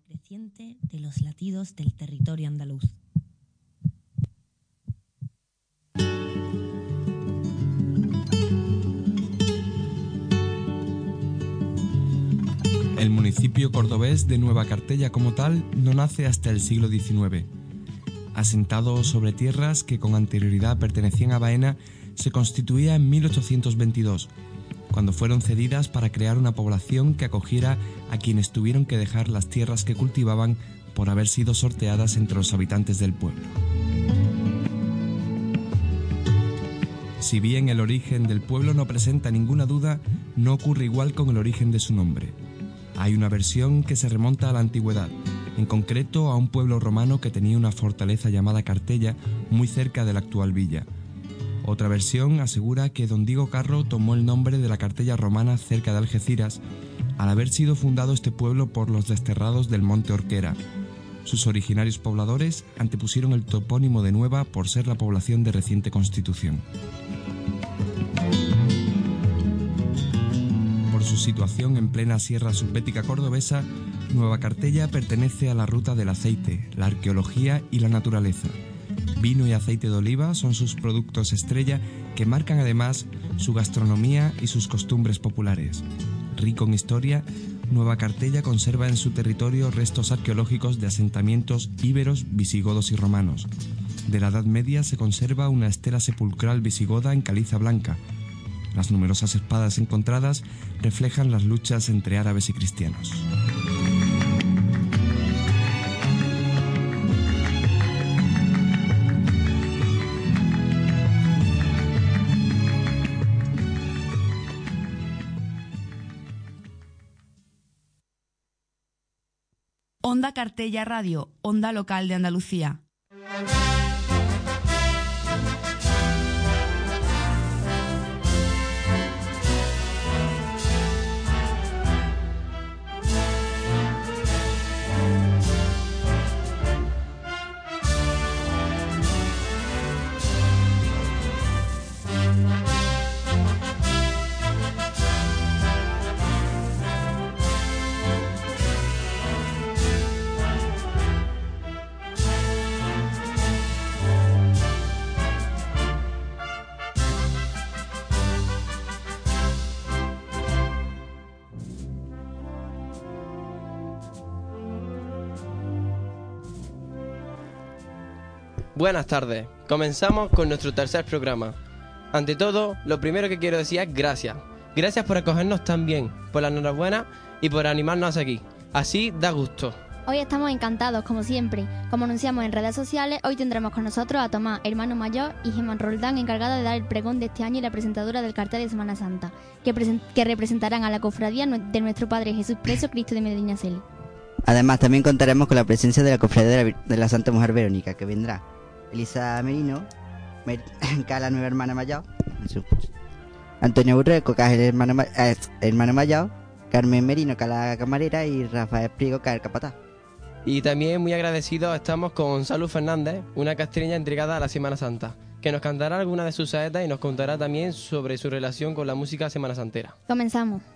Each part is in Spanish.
creciente de los latidos del territorio andaluz. El municipio cordobés de Nueva Cartella como tal no nace hasta el siglo XIX. Asentado sobre tierras que con anterioridad pertenecían a Baena, se constituía en 1822, cuando fueron cedidas para crear una población que acogiera a quienes tuvieron que dejar las tierras que cultivaban por haber sido sorteadas entre los habitantes del pueblo. Si bien el origen del pueblo no presenta ninguna duda, no ocurre igual con el origen de su nombre. Hay una versión que se remonta a la antigüedad, en concreto a un pueblo romano que tenía una fortaleza llamada Cartella muy cerca de la actual villa. Otra versión asegura que don Diego Carro tomó el nombre de la Cartella romana cerca de Algeciras al haber sido fundado este pueblo por los desterrados del monte Orquera. Sus originarios pobladores antepusieron el topónimo de Nueva por ser la población de reciente constitución. Por su situación en plena sierra subbética cordobesa, Nueva Cartella pertenece a la ruta del aceite, la arqueología y la naturaleza. Vino y aceite de oliva son sus productos estrella que marcan además su gastronomía y sus costumbres populares. Rico en historia, Nueva Cartella conserva en su territorio restos arqueológicos de asentamientos íberos, visigodos y romanos. De la Edad Media se conserva una estela sepulcral visigoda en caliza blanca. Las numerosas espadas encontradas reflejan las luchas entre árabes y cristianos. Onda Cartella Radio, Onda Local de Andalucía. Buenas tardes. Comenzamos con nuestro tercer programa. Ante todo, lo primero que quiero decir es gracias. Gracias por acogernos tan bien, por la enhorabuena y por animarnos aquí. Así da gusto. Hoy estamos encantados, como siempre. Como anunciamos en redes sociales, hoy tendremos con nosotros a Tomás, hermano mayor, y Gemma Roldán, encargada de dar el pregón de este año y la presentadora del cartel de Semana Santa, que, que representarán a la cofradía de nuestro Padre Jesús Preso, Cristo de Medina Celi. Además, también contaremos con la presencia de la cofradía de la, de la Santa Mujer Verónica, que vendrá Elisa Merino, Mer la nueva hermana mayor, Antonio Burreco, que es el hermano, eh, hermano mayor, Carmen Merino, que es la camarera, y Rafael Prigo, que es el capataz. Y también muy agradecidos estamos con Salud Fernández, una castreña entregada a la Semana Santa, que nos cantará alguna de sus saetas y nos contará también sobre su relación con la música semana santera. Comenzamos.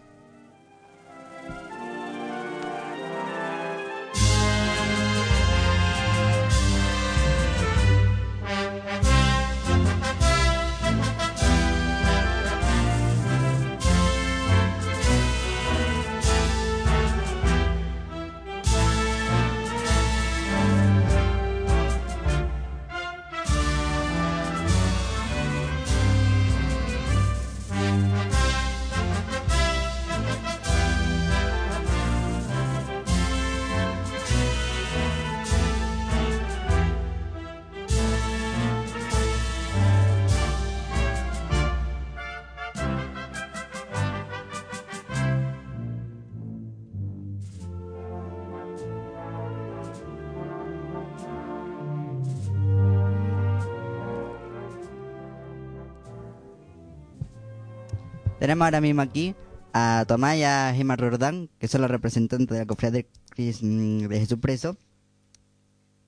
Tenemos ahora mismo aquí a Tomás y a Gemma Rordán, que son los representantes de la cofradía de, de Jesús Preso.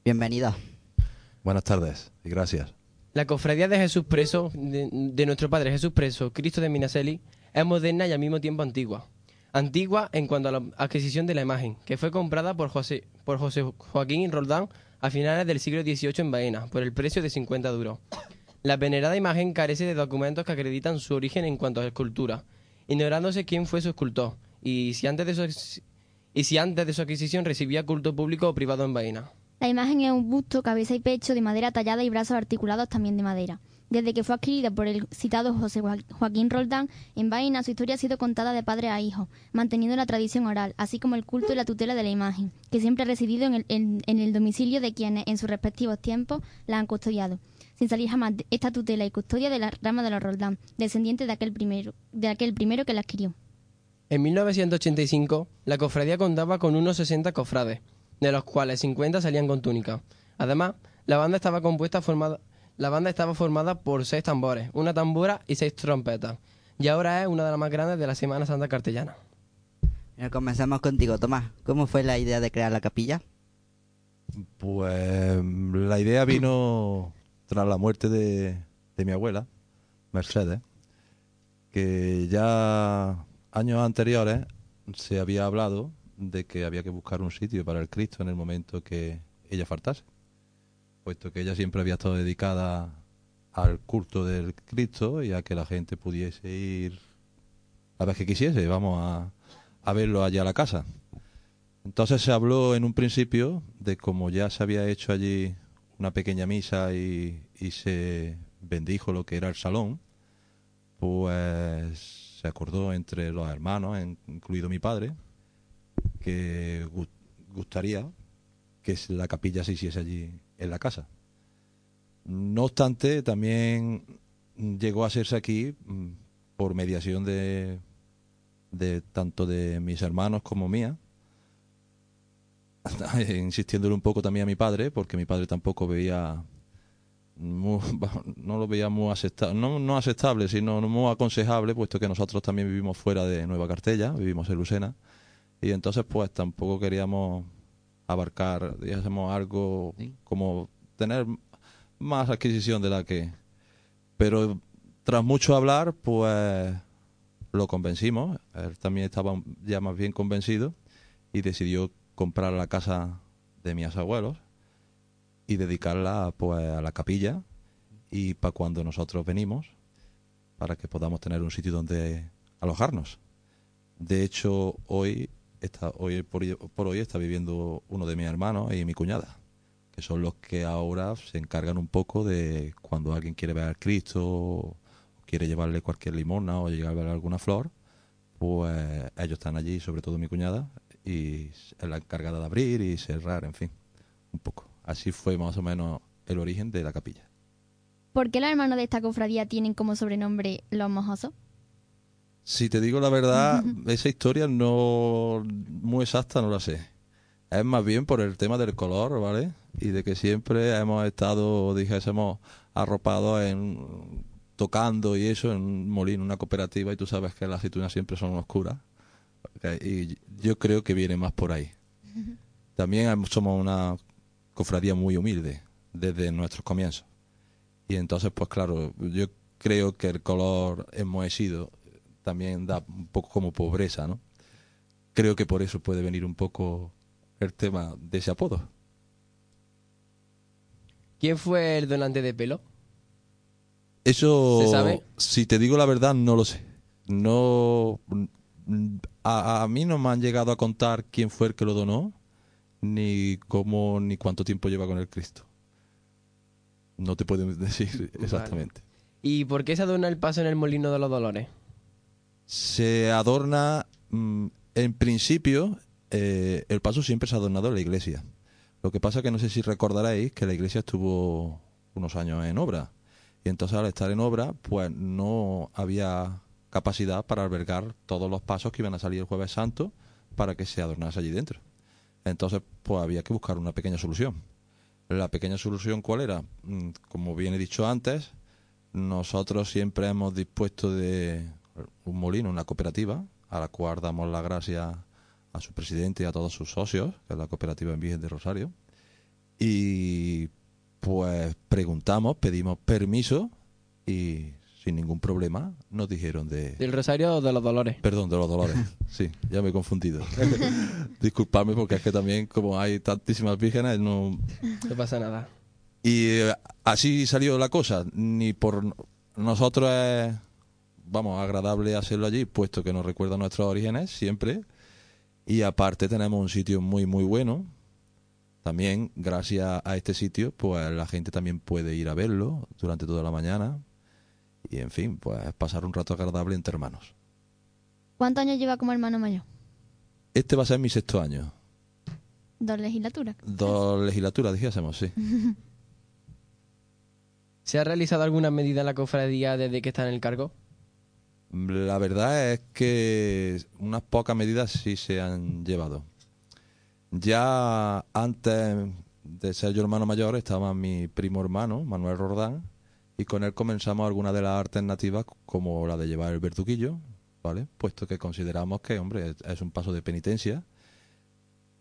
Bienvenidos. Buenas tardes y gracias. La cofradía de Jesús Preso, de, de nuestro Padre Jesús Preso, Cristo de Minaseli, es moderna y al mismo tiempo antigua. Antigua en cuanto a la adquisición de la imagen, que fue comprada por José, por José Joaquín Roldán a finales del siglo XVIII en Baena, por el precio de 50 duros. La venerada imagen carece de documentos que acreditan su origen en cuanto a escultura, ignorándose quién fue su escultor y si antes de su, y si antes de su adquisición recibía culto público o privado en Baena. La imagen es un busto, cabeza y pecho de madera tallada y brazos articulados también de madera. Desde que fue adquirida por el citado José Joaquín Roldán en Baena, su historia ha sido contada de padre a hijo, manteniendo la tradición oral, así como el culto y la tutela de la imagen, que siempre ha residido en el, en el domicilio de quienes en sus respectivos tiempos la han custodiado, sin salir jamás de esta tutela y custodia de la rama de los Roldán, descendiente de aquel primero, de aquel primero que la adquirió. En 1985, la cofradía contaba con unos 60 cofrades, de los cuales 50 salían con túnica. Además, la banda estaba compuesta formada la banda estaba formada por seis tambores, una tambora y seis trompetas, y ahora es una de las más grandes de la Semana Santa Cartellana. Comenzamos contigo, Tomás. ¿Cómo fue la idea de crear la capilla? Pues la idea vino tras la muerte de, de mi abuela, Mercedes, que ya años anteriores se había hablado de que había que buscar un sitio para el Cristo en el momento que ella faltase puesto que ella siempre había estado dedicada al culto del Cristo y a que la gente pudiese ir a vez que quisiese, vamos a, a verlo allá a la casa. Entonces se habló en un principio de cómo ya se había hecho allí una pequeña misa y, y se bendijo lo que era el salón, pues se acordó entre los hermanos, incluido mi padre, que gustaría que la capilla se hiciese allí en la casa. No obstante, también llegó a hacerse aquí mm, por mediación de, de tanto de mis hermanos como mía, insistiéndole un poco también a mi padre, porque mi padre tampoco veía no lo veía muy aceptable, no, no aceptable, sino muy aconsejable, puesto que nosotros también vivimos fuera de Nueva Cartella, vivimos en Lucena, y entonces pues tampoco queríamos abarcar, digamos, algo como tener más adquisición de la que... Pero tras mucho hablar, pues lo convencimos. Él también estaba ya más bien convencido y decidió comprar la casa de mis abuelos y dedicarla pues a la capilla y para cuando nosotros venimos para que podamos tener un sitio donde alojarnos. De hecho, hoy está, hoy por, hoy está viviendo uno de mis hermanos y mi cuñada, que son los que ahora se encargan un poco de cuando alguien quiere ver al Cristo, o quiere llevarle cualquier limona o llevarle alguna flor, pues ellos están allí, sobre todo mi cuñada, y la encargada de abrir y cerrar, en fin, un poco. Así fue más o menos el origen de la capilla. ¿Por qué los hermanos de esta cofradía tienen como sobrenombre los mojosos? Si te digo la verdad, esa historia no muy exacta no la sé. Es más bien por el tema del color, ¿vale? Y de que siempre hemos estado, dijésemos, arropados en tocando y eso en un molino, una cooperativa, y tú sabes que las aceitunas siempre son oscuras. Y yo creo que viene más por ahí. También somos una cofradía muy humilde desde nuestros comienzos. Y entonces, pues claro, yo creo que el color enmohecido también da un poco como pobreza, ¿no? Creo que por eso puede venir un poco el tema de ese apodo. ¿Quién fue el donante de pelo? Eso, ¿Se sabe? si te digo la verdad, no lo sé. No, a, a, mí no me han llegado a contar quién fue el que lo donó, ni cómo, ni cuánto tiempo lleva con el Cristo. No te puedo decir exactamente. Vale. ¿Y por qué se adorna el paso en el molino de los dolores? se adorna, mmm, en principio, eh, el paso siempre se ha adornado en la iglesia. Lo que pasa que no sé si recordaréis que la iglesia estuvo unos años en obra. Y entonces al estar en obra, pues no había capacidad para albergar todos los pasos que iban a salir el jueves santo para que se adornase allí dentro. Entonces, pues había que buscar una pequeña solución. La pequeña solución, ¿cuál era? Mm, como bien he dicho antes, nosotros siempre hemos dispuesto de un molino, una cooperativa, a la cual damos la gracia a su presidente y a todos sus socios, que es la cooperativa en Virgen de Rosario. Y pues preguntamos, pedimos permiso y sin ningún problema, nos dijeron de... Del Rosario o de los Dolores. Perdón, de los dolores. Sí, ya me he confundido. Disculpadme porque es que también como hay tantísimas vírgenes, no... No pasa nada. Y eh, así salió la cosa. Ni por nosotros es, vamos, agradable hacerlo allí, puesto que nos recuerda nuestros orígenes siempre. Y aparte tenemos un sitio muy, muy bueno. También, gracias a este sitio, pues la gente también puede ir a verlo durante toda la mañana. Y en fin, pues pasar un rato agradable entre hermanos. ¿Cuántos años lleva como hermano mayor? Este va a ser mi sexto año. Dos legislaturas. Dos legislaturas, dijésemos, sí. ¿Se ha realizado alguna medida en la cofradía desde que está en el cargo? La verdad es que unas pocas medidas sí se han llevado. Ya antes de ser yo hermano mayor estaba mi primo hermano, Manuel Rordán, y con él comenzamos algunas de las alternativas como la de llevar el verduguillo, ¿vale? Puesto que consideramos que, hombre, es- un paso de penitencia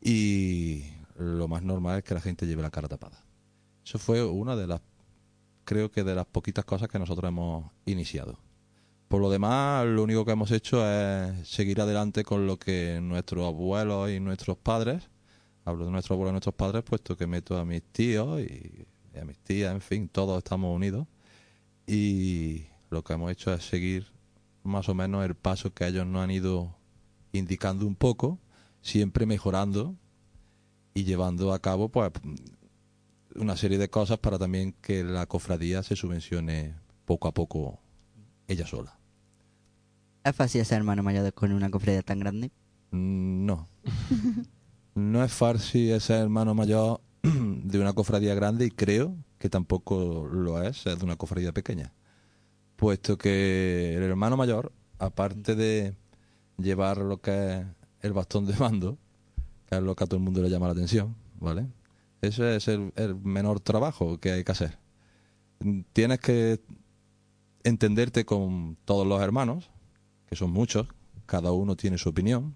y lo más normal es que la gente lleve la cara tapada. Eso fue una de las, creo que de las poquitas cosas que nosotros hemos iniciado. Por lo demás, lo único que hemos hecho es seguir adelante con lo que nuestros abuelos y nuestros padres, hablo de nuestros abuelos y nuestros padres, puesto que meto a mis tíos y a mis tías, en fin, todos estamos unidos. Y lo que hemos hecho es seguir más o menos el paso que ellos nos han ido indicando un poco, siempre mejorando y llevando a cabo pues una serie de cosas para también que la cofradía se subvencione poco a poco ella sola. ¿Es fácil ser hermano mayor de- con una cofradía tan grande? Mm, No. No es fácil ser hermano mayor de una cofradía grande y creo que tampoco lo es ser de una cofradía pequeña. Puesto que el hermano mayor, aparte de llevar lo que es el bastón de mando, que es lo que a todo el mundo le llama la atención, ¿vale? Ese es el, menor trabajo que hay que hacer. Tienes que entenderte con todos los hermanos, que son muchos, cada uno tiene su opinión.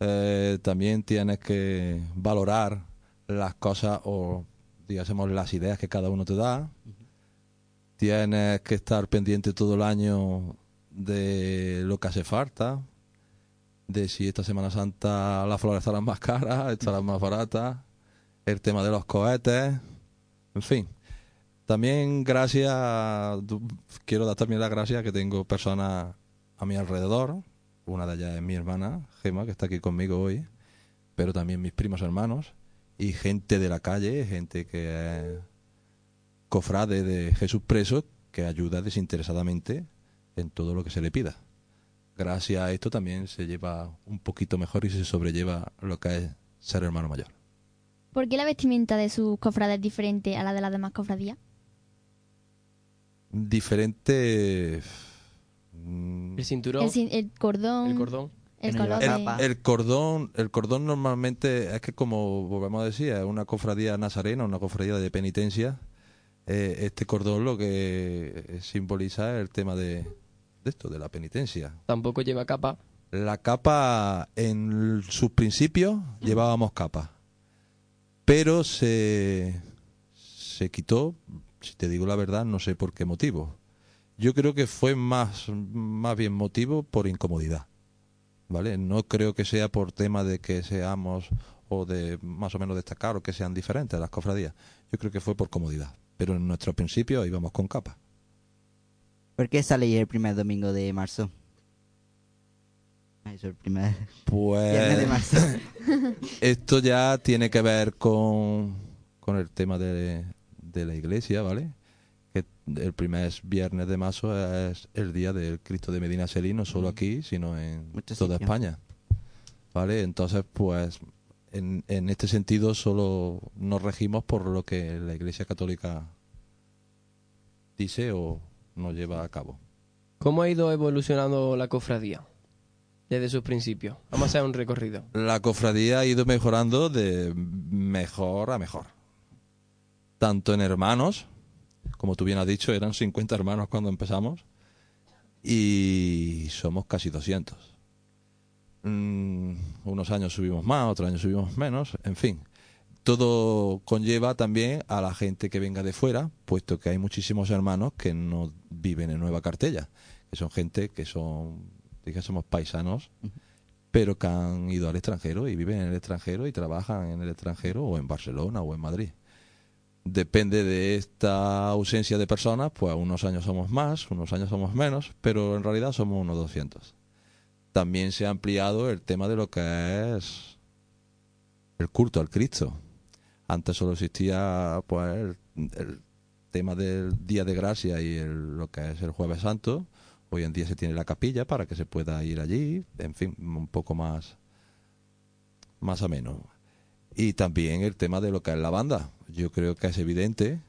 Eh, también tienes que valorar las cosas o, digamos, las ideas que cada uno te da. Tienes que estar pendiente todo el año de lo que hace falta, de si esta Semana Santa las flores estarán más caras, estarán más baratas, el tema de los cohetes, en fin. También gracias, quiero dar también las gracias que tengo personas a mi alrededor. Una de ellas es mi hermana, Gema, que está aquí conmigo hoy, pero también mis primos hermanos y gente de la calle, gente que es cofrade de Jesús preso, que ayuda desinteresadamente en todo lo que se le pida. Gracias a esto también se lleva un poquito mejor y se sobrelleva lo que es ser hermano mayor. ¿Por qué la vestimenta de sus cofrades es diferente a la de las demás cofradías? Diferente. El cinturón, El, cin- el cordón, el cordón. El no cordón, el cordón normalmente es que como volvemos a decir, es una cofradía nazarena, una cofradía de penitencia. Eh, este cordón lo que simboliza es el tema de, de esto, de la penitencia. Tampoco lleva capa. La capa, en sus principios llevábamos capa, pero se, se quitó, si te digo la verdad, no sé por qué motivo. Yo creo que fue más, más bien motivo por incomodidad. ¿Vale? No creo que sea por tema de que seamos o de más o menos destacar o que sean diferentes las cofradías. Yo creo que fue por comodidad. Pero en nuestro principio íbamos con capa. ¿Por qué sale el primer domingo de marzo? Eso, el primer viernes de Pues marzo. esto ya tiene que ver con, con el tema de, de la iglesia, ¿vale? Que el primer viernes de marzo es el día del Cristo de Medina Celí, no solo aquí, sino en toda. España. ¿Vale? Entonces, pues, en, en este sentido solo nos regimos por lo que la iglesia católica dice o nos lleva a cabo. ¿Cómo ha ido evolucionando la cofradía desde sus principios? Vamos a hacer un recorrido. La cofradía ha ido mejorando de mejor a mejor. Tanto en hermanos, como tú bien has dicho, eran 50 hermanos cuando empezamos, y somos casi 200. Mm, unos años subimos más, otros años subimos menos, en fin. todo conlleva también a la gente que venga de fuera, puesto que hay muchísimos hermanos que no viven en Nueva Cartella, que son gente que son, digamos, paisanos, pero que han ido al extranjero y viven en el extranjero y trabajan en el extranjero o en Barcelona o en Madrid. Depende de esta ausencia de personas, pues unos años somos más, unos años somos menos, pero en realidad somos unos 200. También se ha ampliado el tema de lo que es el culto al Cristo. Antes solo existía pues el, tema del Día de Gracia y el- lo que es el Jueves Santo. Hoy en día se tiene la capilla para que se pueda ir allí, en fin, un poco más más ameno. Y también el tema de lo que es la banda. Yo creo que es evidente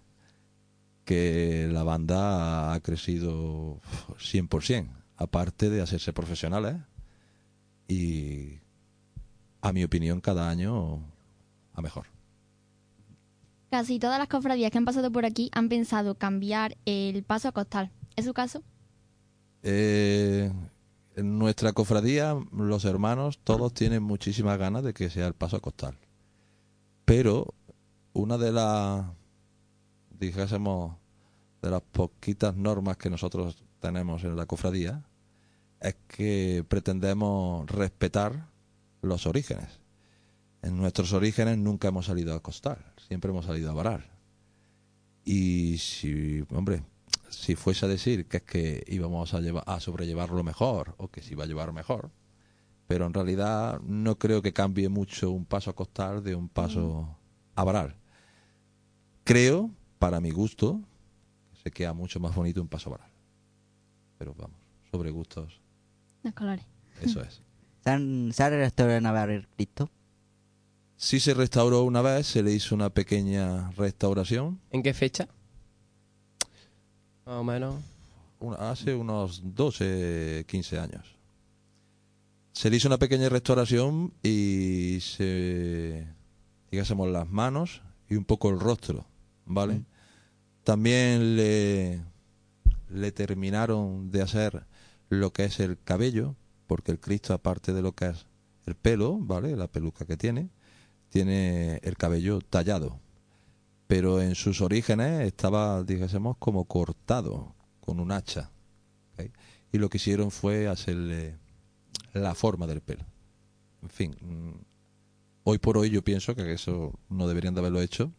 que la banda ha crecido 100%, aparte de hacerse profesionales. Y, a mi opinión, cada año a mejor. Casi todas las cofradías que han pasado por aquí han pensado cambiar el paso a costal. ¿Es su caso? Eh, en nuestra cofradía, los hermanos, todos tienen muchísimas ganas de que sea el paso a costal. Pero una de las, dijésemos, de las poquitas normas que nosotros tenemos en la cofradía es que pretendemos respetar los orígenes. En nuestros orígenes nunca hemos salido a costal, siempre hemos salido a varar. Y si, hombre, si fuese a decir que es que íbamos a, llevar, a sobrellevarlo mejor o que se iba a llevar mejor, pero en realidad no creo que cambie mucho un paso a costal de un paso a varar. Creo, para mi gusto, que se queda mucho más bonito un paso a varar. Pero vamos, sobre gustos, Los colores. eso es. ¿Se ha restaurado una vez el Cristo? Sí se restauró una vez, se le hizo una pequeña restauración ¿En qué fecha? Más o menos. una- hace unos 12, 15 años. Se le hizo una pequeña restauración y se, digásemos, las manos y un poco el rostro, ¿vale? También le, le terminaron de hacer lo que es el cabello, porque el Cristo, aparte de lo que es el pelo, ¿vale? La peluca que tiene, tiene el cabello tallado. Pero en sus orígenes estaba, dijésemos, como cortado con un hacha. Y lo que hicieron fue hacerle la forma del pelo. En fin, mm, hoy por hoy yo pienso que eso no deberían de haberlo hecho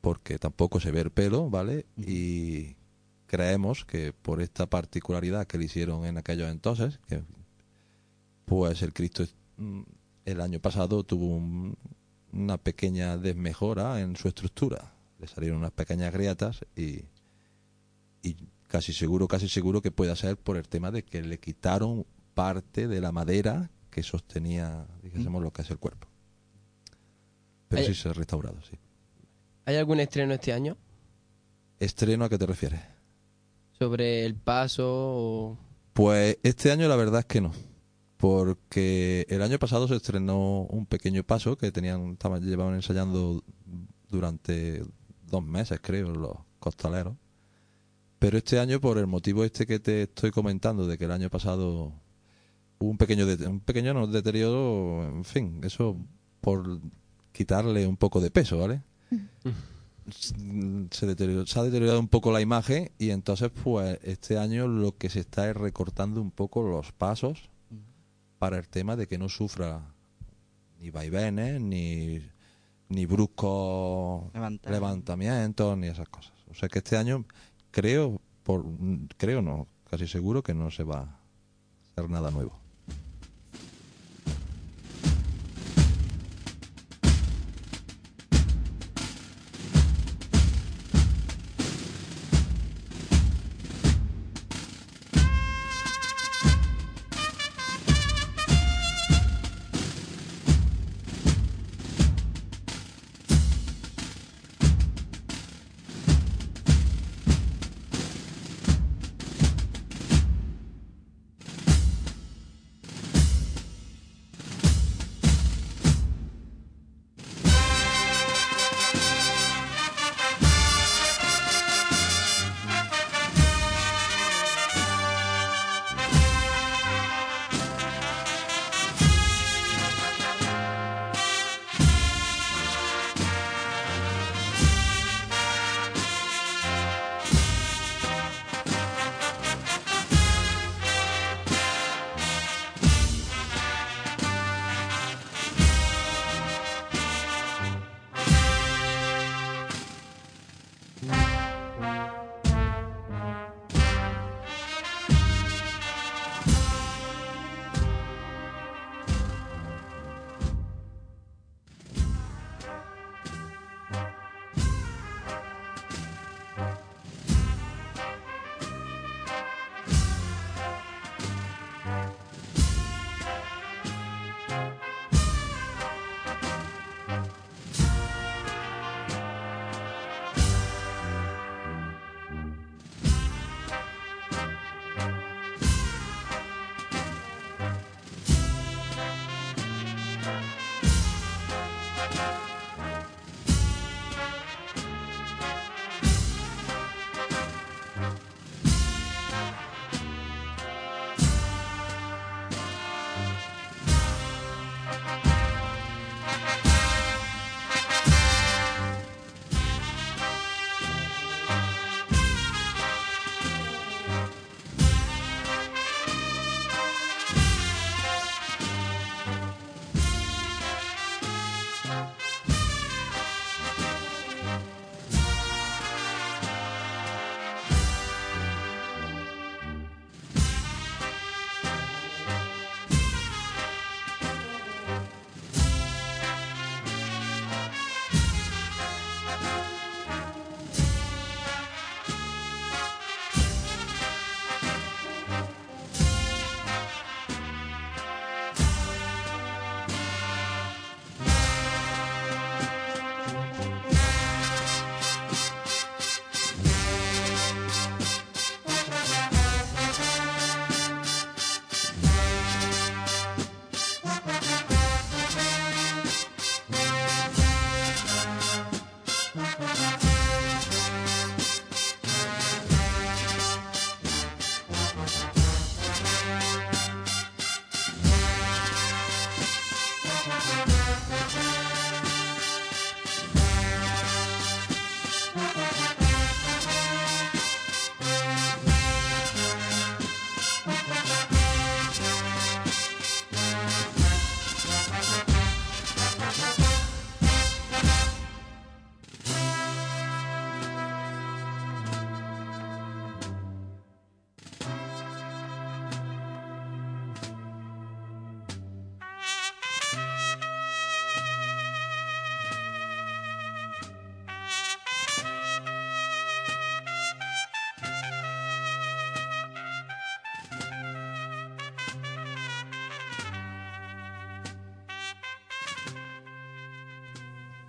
porque tampoco se ve el pelo, ¿vale? Y creemos que por esta particularidad que le hicieron en aquellos entonces, que pues el Cristo mm, el año pasado tuvo un- una pequeña desmejora en su estructura. Le salieron unas pequeñas grietas y, y casi seguro, casi seguro que pueda ser por el tema de que le quitaron parte de la madera que sostenía, dijésemos, lo que es el cuerpo. Pero sí se ha restaurado, sí. ¿Hay algún estreno este año ¿Estreno a qué te refieres? sobre el paso o Pues este año la verdad es que no. Porque el año pasado se estrenó un pequeño paso que tenían, estaban, llevaban ensayando durante dos meses, creo, los costaleros. Pero este año, por el motivo este que te estoy comentando, de que el año pasado un pequeño, un pequeño no, deterioro, en fin, eso por quitarle un poco de peso, ¿vale? se, deterioró- se ha deteriorado un poco la imagen y entonces pues este año lo que se está es recortando un poco los pasos para el tema de que no sufra ni vaivenes ni ni bruscos Levantar. levantamientos ni esas cosas o sea que este año creo por creo no casi seguro que no se va a hacer nada nuevo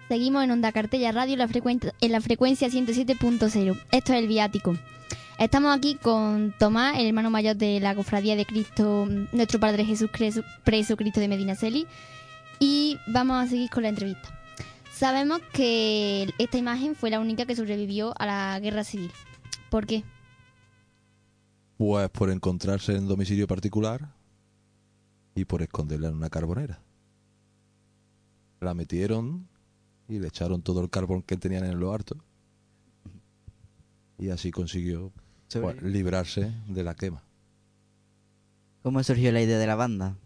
Seguimos en Onda Cartella Radio en la, en la frecuencia 107.0. Esto es el viático. Estamos aquí con Tomás, el hermano mayor de la Cofradía de Cristo, nuestro Padre Jesús Preso Cristo de Medina Celi. Y vamos a seguir con la entrevista. Sabemos que esta imagen fue la única que sobrevivió a la guerra civil. ¿Por qué? Pues por encontrarse en domicilio particular y por esconderla en una carbonera. La metieron y le echaron todo el carbón que tenían en lo harto. Y así consiguió pues, librarse de la quema. ¿Cómo surgió la idea de la banda?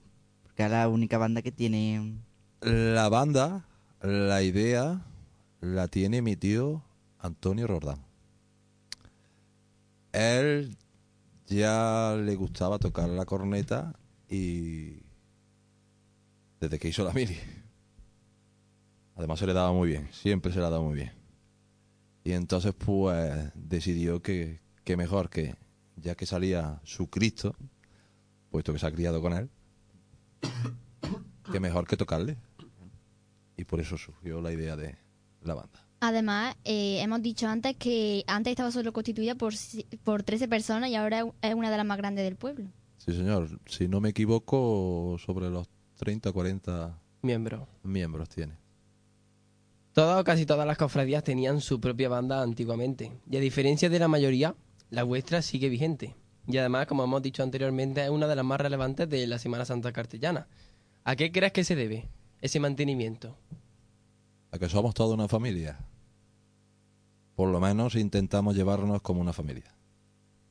Porque es la única banda que tiene... La banda, la idea, la tiene mi tío Antonio Rordán. Él ya le gustaba tocar la corneta y desde que hizo la mili. Además se le daba muy bien, siempre se le ha dado muy bien. Y entonces pues decidió que, que mejor que, ya que salía su Cristo, puesto que se ha criado con él, que mejor que tocarle. Y por eso surgió la idea de la banda. Además, eh, hemos dicho antes que antes estaba solo constituida por, si- por 13 personas y ahora es una de las más grandes del pueblo. Sí, señor. Si no me equivoco, sobre los 30 o 40 Miembro. miembros tiene. Todas o casi todas las cofradías tenían su propia banda antiguamente. Y a diferencia de la mayoría, la vuestra sigue vigente. Y además, como hemos dicho anteriormente, es una de las más relevantes de la Semana Santa Cartellana. ¿A qué crees que se debe ese mantenimiento? A que somos toda una familia. Por lo menos intentamos llevarnos como una familia.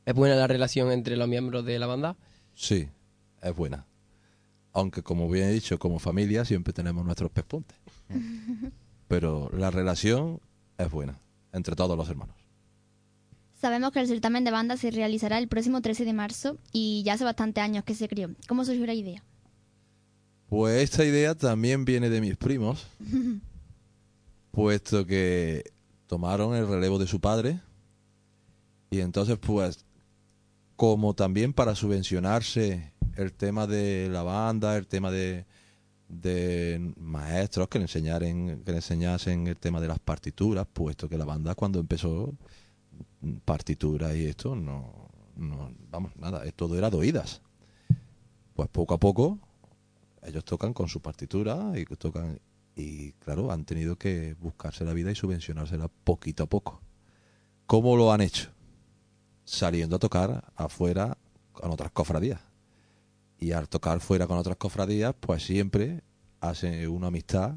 ¿Es buena la relación entre los miembros de la banda? Sí, es buena. Aunque, como bien he dicho, como familia siempre tenemos nuestros pespuntes. Pero la relación es buena entre todos los hermanos. Sabemos que el certamen de banda se realizará el próximo 13 de marzo y ya hace bastantes años que se creó. ¿Cómo surgió la idea? Pues esta idea también viene de mis primos, puesto que tomaron el relevo de su padre y entonces pues como también para subvencionarse el tema de la banda, el tema de, de maestros que le enseñaren, que le enseñasen el tema de las partituras, puesto que la banda cuando empezó partituras y esto no, no vamos nada, todo era de oídas. Pues poco a poco ellos tocan con su partitura y tocan y claro han tenido que buscarse la vida y subvencionársela poquito a poco. Cómo lo han hecho saliendo a tocar afuera con otras cofradías y al tocar fuera con otras cofradías pues siempre hacen una amistad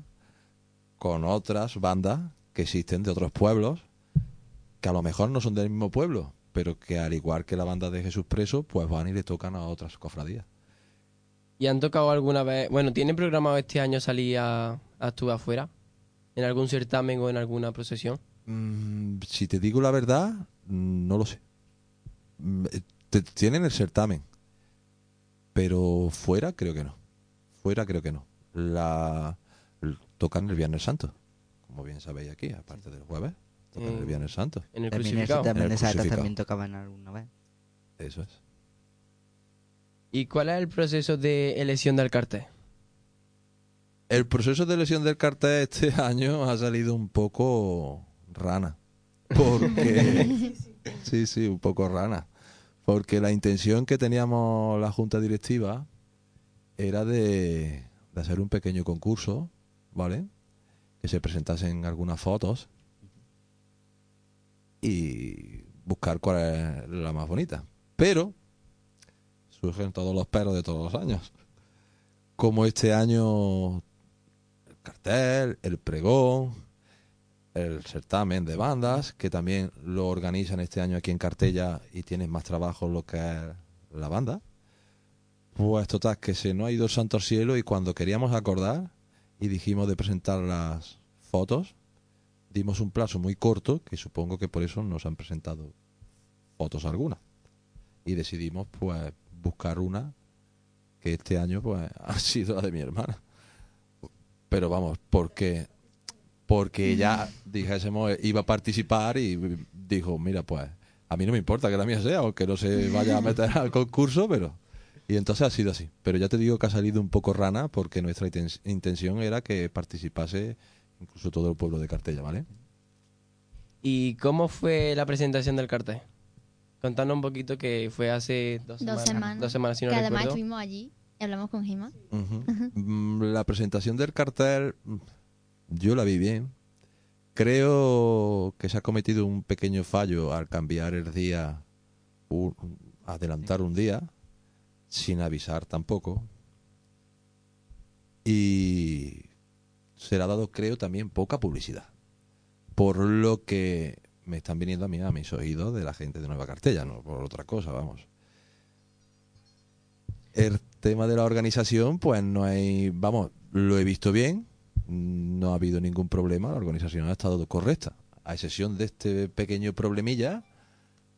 con otras bandas que existen de otros pueblos que a lo mejor no son del mismo pueblo pero que al igual que la banda de Jesús Preso pues van y le tocan a otras cofradías ¿Y han tocado alguna vez? Bueno, ¿tienen programado este año salir a, a actuar afuera? ¿En algún certamen o en alguna procesión? Mm, si te digo la verdad, mm, no lo sé. Mm, eh, te- tienen el certamen, pero fuera creo que no. Fuera creo que no. La tocan el Viernes Santo, como bien sabéis aquí, aparte del jueves, tocan Eh, el Viernes Santo. En el También, crucificado. crucificado. también tocaban alguna vez. Eso es. ¿Y cuál es el proceso de elección del cartel? El proceso de elección del cartel este año ha salido un poco rana. Porque. sí, sí, un poco rana. Porque la intención que teníamos la junta directiva era de, hacer un pequeño concurso, ¿vale? Que se presentasen algunas fotos y buscar cuál es la más bonita. Pero surgen todos los peros de todos los años. Como este año el cartel, el pregón, el certamen de bandas, que también lo organizan este año aquí en Cartella y tienen más trabajo lo que es la banda. Pues total, que se nos ha ido el santo al cielo y cuando queríamos acordar y dijimos de presentar las fotos, dimos un plazo muy corto, que supongo que por eso nos han presentado fotos algunas. Y decidimos pues buscar una que este año pues ha sido la de mi hermana. Pero vamos, porque porque ya dijésemos iba a participar y dijo, mira pues a mí no me importa que la mía sea o que no se vaya a meter al concurso, pero y entonces ha sido así. Pero ya te digo que ha salido un poco rana porque nuestra inten- intención era que participase incluso todo el pueblo de Cartella, ¿vale? ¿Y cómo fue la presentación del cartel? Contanos un poquito que fue hace dos, Dos semanas. Dos semanas, si no que además recuerdo. estuvimos allí y hablamos con. Ujú. Mm, La presentación del cartel, yo la vi bien. Creo que se ha cometido un pequeño fallo al cambiar el día, un- adelantar un día, sin avisar tampoco. Y se le ha dado, creo, también poca publicidad. Por lo que me están viniendo a mí a mis oídos de la gente de Nueva Cartella, no por otra cosa, vamos. El tema de la organización, pues no hay, vamos, lo he visto bien, no ha habido ningún problema, la organización ha estado correcta, a excepción de este pequeño problemilla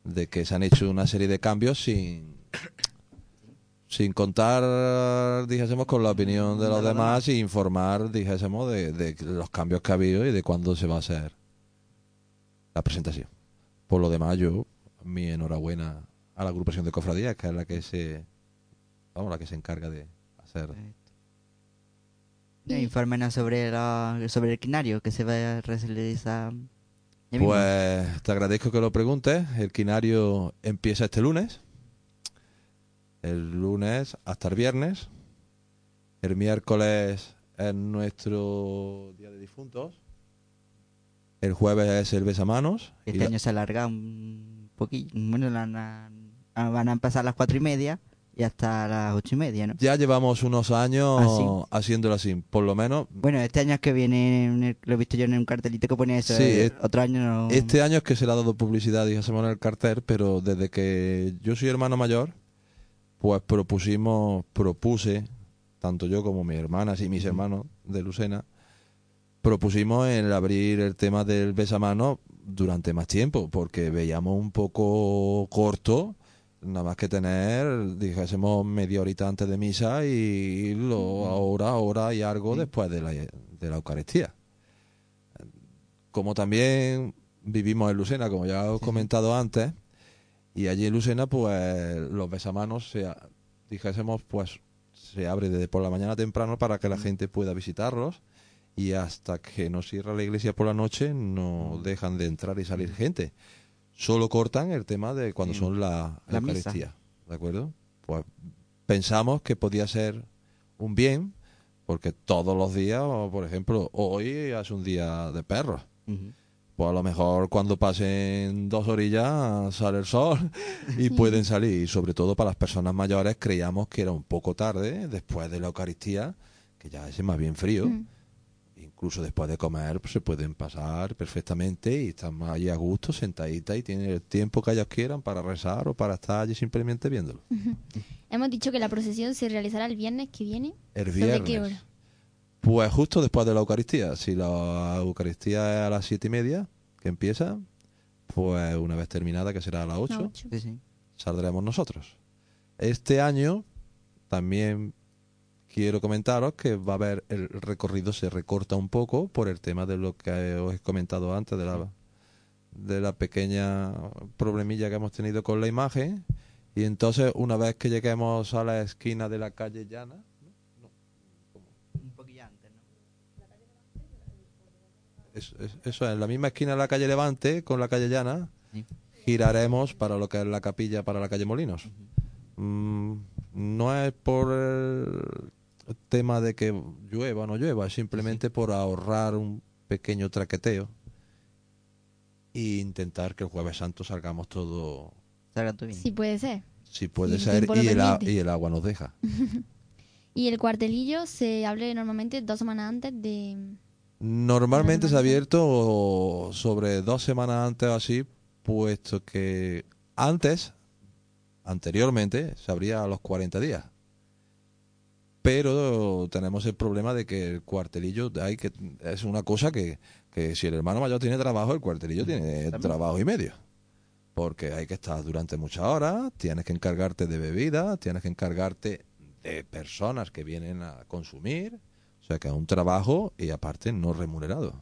de que se han hecho una serie de cambios sin sin contar, dijésemos, con la opinión de los demás y informar, dijésemos, de, de los cambios que ha habido y de cuándo se va a hacer la presentación. Por lo demás, yo, mi enhorabuena a la agrupación de cofradías, que es la que se, vamos, la que se encarga de hacer. Eh, Infórmenos sobre, la- sobre el quinario que se va a realizar. Pues te agradezco que lo preguntes. El quinario empieza este lunes. El lunes hasta el viernes. El miércoles es nuestro día de difuntos. El jueves es el besamanos. y Este la- año se alarga un poquillo. Bueno, la- la- ah, van a empezar a las cuatro y media y hasta las ocho y media, ¿no? Ya llevamos unos años ¿Ah, haciéndolo así. Por lo menos Bueno, este año es que viene, en el- lo he visto yo en un cartelito que pone eso. Sí, eh, otro año no. Este año es que se le ha dado publicidad, dijésemos en el cartel, pero desde que yo soy hermano mayor, pues propusimos, propuse, tanto yo como mis hermanas y mis hermanos de Lucena, propusimos el abrir el tema del besamano durante más tiempo, porque veíamos un poco corto, nada más que tener, dijésemos, media horita antes de misa y lo, hora, hora y algo después de la, de la Eucaristía. Como también vivimos en Lucena, como ya os he comentado antes, y allí en Lucena, pues los besamanos, se, dijésemos, pues se abre desde por la mañana temprano para que la gente pueda visitarlos y hasta que no cierra la iglesia por la noche no dejan de entrar y salir gente. Solo cortan el tema de cuando Sí. son la, La misa. Eucaristía, ¿de acuerdo? Pues pensamos que podía ser un bien, porque todos los días, o por ejemplo, hoy es un día de perros. Pues a lo mejor cuando pasen dos orillas sale el sol y pueden salir. Y sobre todo para las personas mayores creíamos que era un poco tarde, después de la Eucaristía, que ya es más bien frío. Mm. Incluso después de comer pues, se pueden pasar perfectamente y están allí a gusto, sentaditas y tienen el tiempo que ellos quieran para rezar o para estar allí simplemente viéndolo. Hemos dicho que la procesión se realizará el viernes que viene. El ¿Sobre viernes. qué hora? Pues justo después de la Eucaristía. Si la Eucaristía es a las siete y media, que empieza, pues una vez terminada, que será a las ocho, ocho. Sí, sí. saldremos nosotros. Este año también quiero comentaros que va a haber el recorrido se recorta un poco por el tema de lo que os he comentado antes de la de la pequeña problemilla que hemos tenido con la imagen y entonces una vez que lleguemos a la esquina de la calle Llana Un poquillo antes, ¿no? es- es- eso es, en la misma esquina de la calle Levante con la calle Llana Sí. giraremos para lo que es la capilla para la calle Molinos. Mm, no es por el tema de que llueva o no llueva, es simplemente por ahorrar un pequeño traqueteo e intentar que el jueves santo salgamos todo, Salgan tú bien. Sí, puede ser. si puede Y el ser, y el, a- permite. y el agua nos deja. Y el cuartelillo se abre normalmente dos semanas antes de... Normalmente se ha abierto sobre dos semanas antes o así, puesto que antes, anteriormente, se abría a los 40 días. Pero tenemos el problema de que el cuartelillo hay que es una cosa que, que si el hermano mayor tiene trabajo, el cuartelillo tiene trabajo y medio. Porque hay que estar durante muchas horas, tienes que encargarte de bebidas, tienes que encargarte de personas que vienen a consumir, o sea que es un trabajo y aparte no remunerado.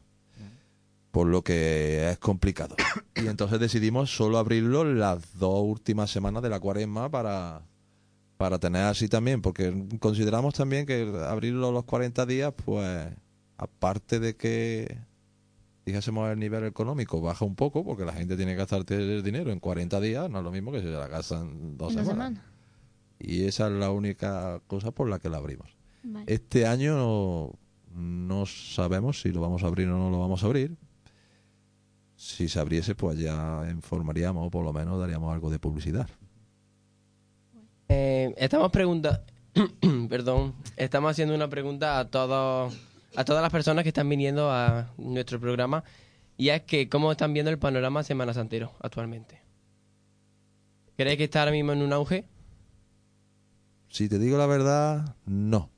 Por lo que es complicado. Y entonces decidimos solo abrirlo las dos últimas semanas de la cuaresma para, para tener así también, porque consideramos también que abrirlo los 40 días, pues aparte de que dijésemos el nivel económico baja un poco, porque la gente tiene que gastarte el dinero en 40 días, no es lo mismo que si se la gastan dos semanas. Y esa es la única cosa por la que la abrimos. Vale. Este año no, no sabemos si lo vamos a abrir o no lo vamos a abrir. Si se abriese, pues ya informaríamos o por lo menos daríamos algo de publicidad. Eh, estamos pregunta, perdón, estamos haciendo una pregunta a todos, a todas las personas que están viniendo a nuestro programa y es que cómo están viendo el panorama Semana Santero actualmente. ¿Crees que está ahora mismo en un auge? Si te digo la verdad, no.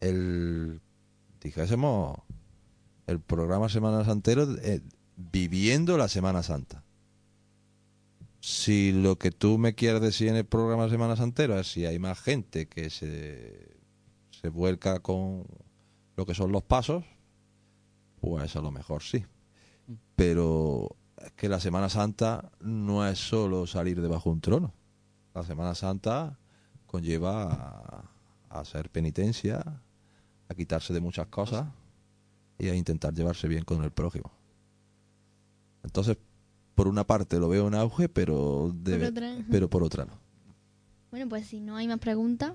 El, dijésemos, el programa Semana Santero, eh, viviendo la Semana Santa. Si lo que tú me quieres decir en el programa Semana Santero es si hay más gente que se, se vuelca con lo que son los pasos, pues a lo mejor sí. Pero es que la Semana Santa no es solo salir debajo de un trono. La Semana Santa conlleva a, a hacer penitencia, a quitarse de muchas cosas y a intentar llevarse bien con el prójimo. Entonces, por una parte lo veo en auge, pero, debe- otra, ajá. pero por otra no. Bueno, pues si no hay más preguntas,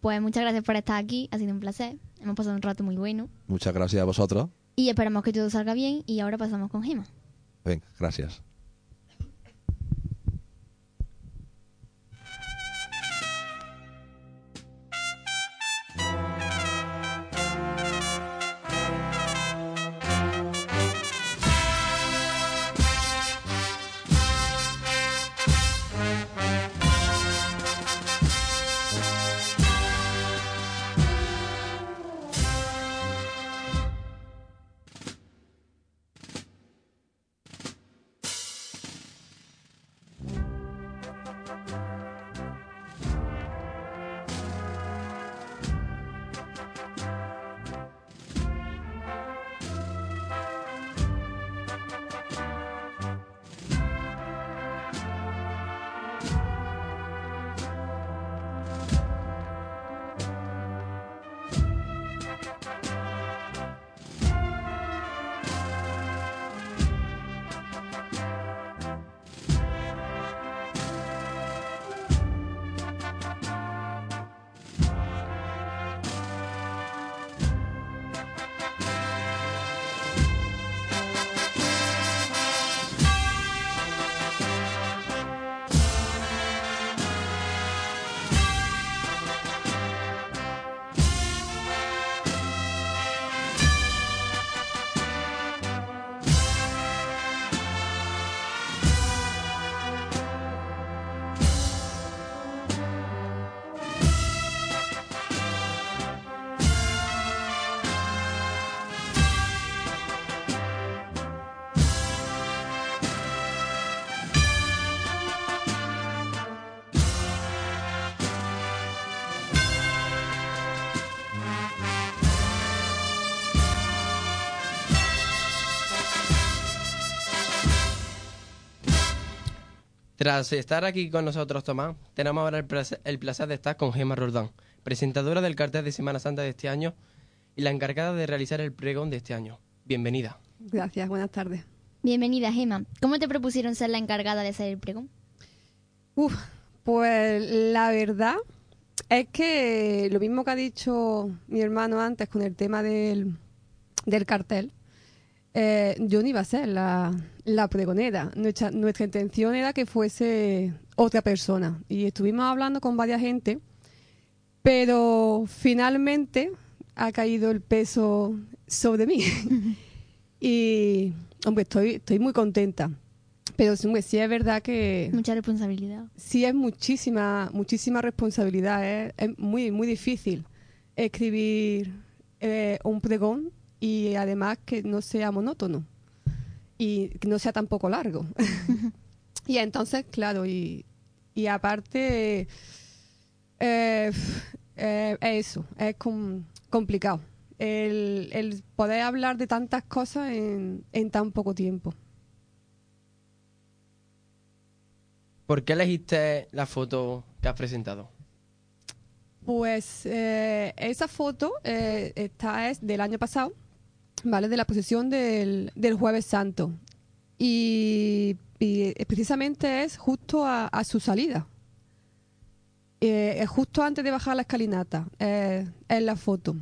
pues muchas gracias por estar aquí. Ha sido un placer. Hemos pasado un rato muy bueno. Muchas gracias a vosotros. Y esperamos que todo salga bien. Y ahora pasamos con Gema. Venga, gracias. Tras estar aquí con nosotros, Tomás, tenemos ahora el placer, el placer de estar con Gemma Roldán, presentadora del cartel de Semana Santa de este año y la encargada de realizar el pregón de este año. Bienvenida. Gracias, buenas tardes. Bienvenida, Gema. ¿Cómo te propusieron ser la encargada de hacer el pregón? Uf, pues la verdad es que lo mismo que ha dicho mi hermano antes con el tema del, del cartel, eh, yo no iba a ser la, la pregonera. Nuestra, nuestra intención era que fuese otra persona. Y estuvimos hablando con varias gente, pero finalmente ha caído el peso sobre mí. y, hombre, estoy, estoy muy contenta. Pero sí, hombre, sí es verdad que Mucha responsabilidad. sí es muchísima, muchísima responsabilidad. Es, es muy, muy difícil escribir eh, un pregón y además que no sea monótono y que no sea tampoco largo. y entonces, claro, y, y aparte, eh, eh, es eso, es com- complicado. El, el poder hablar de tantas cosas en, en tan poco tiempo. ¿Por qué elegiste la foto que has presentado? Pues eh, esa foto eh, está es del año pasado, ¿vale? De la procesión del, del Jueves Santo. Y, precisamente es justo a, su salida. Eh, es justo antes de bajar la escalinata, eh, es la foto.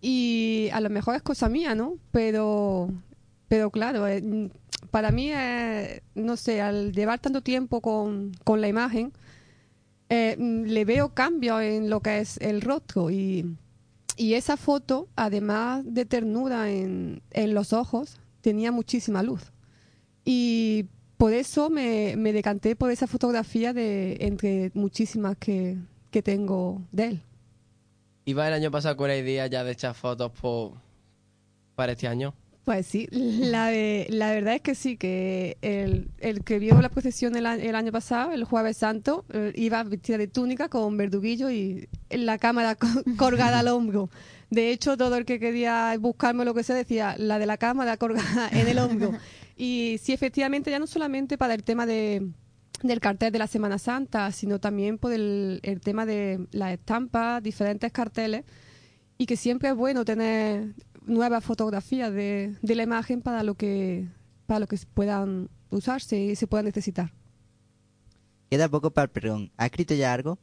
Y a lo mejor es cosa mía, ¿no? Pero, pero claro, eh, para mí, no sé, al llevar tanto tiempo con, con la imagen, eh, le veo cambio en lo que es el rostro y, y esa foto, además de ternura en, en los ojos, tenía muchísima luz. Y por eso me, me decanté por esa fotografía de entre muchísimas que, que tengo de él. ¿Iba el año pasado con la idea ya de echar fotos para este año? Pues sí, la, de- la verdad es que sí, que el, el que vio la procesión el, el año pasado, el Jueves Santo, eh, iba vestida de túnica con verduguillo y la cámara co- colgada al hombro. De hecho, todo el que quería buscarme lo que sea decía, la de la cámara colgada en el hombro. Y sí, efectivamente, ya no solamente para el tema de, del cartel de la Semana Santa, sino también por el, el tema de las estampas, diferentes carteles, y que siempre es bueno tener nuevas fotografías de, de la imagen para lo que para lo que puedan usarse y se puedan necesitar. Queda poco para el pregón. ¿Ha escrito ya algo?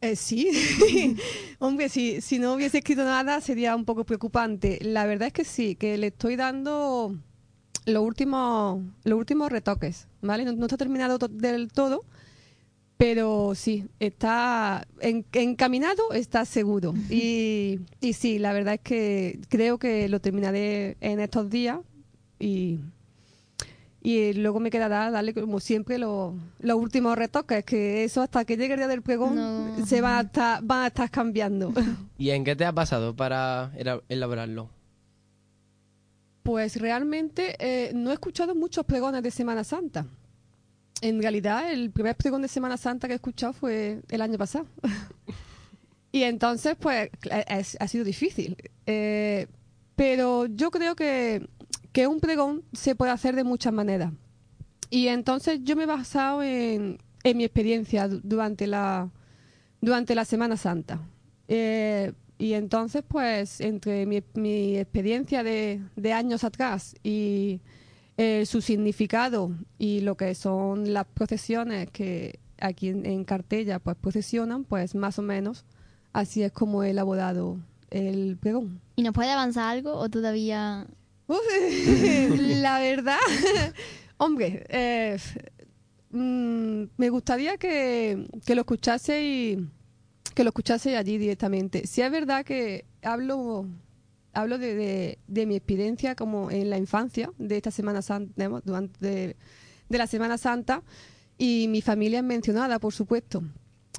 Eh, sí, hombre, si, si no hubiese escrito nada sería un poco preocupante. La verdad es que sí, que le estoy dando los últimos, los últimos retoques, ¿vale? No, no está terminado to- del todo, pero sí, está en- encaminado, está seguro. Y, y sí, la verdad es que creo que lo terminaré en estos días y, y luego me quedará darle como siempre los, los últimos retoques, que eso hasta que llegue el día del pregón No. se va a estar, van a estar cambiando. ¿Y en qué te ha pasado para ela- elaborarlo? Pues realmente eh, no he escuchado muchos pregones de Semana Santa. En realidad, el primer pregón de Semana Santa que he escuchado fue el año pasado. y entonces, pues, ha sido difícil. Eh, pero yo creo que, que un pregón se puede hacer de muchas maneras. Y entonces yo me he basado en, en mi experiencia du- durante la, durante la Semana Santa. Eh, y entonces, pues, entre mi, mi experiencia de, de años atrás y eh, su significado y lo que son las procesiones que aquí en, en Cartella pues procesionan, pues más o menos así es como he elaborado el pregón. ¿Y nos puede avanzar algo o todavía...? Uf, la verdad, hombre, eh, mm, me gustaría que, que lo escuchase y que lo escuchase allí directamente. Si es verdad que hablo hablo de, de- de mi experiencia como en la infancia de esta Semana Santa, durante de, de la Semana Santa y mi familia es mencionada, por supuesto.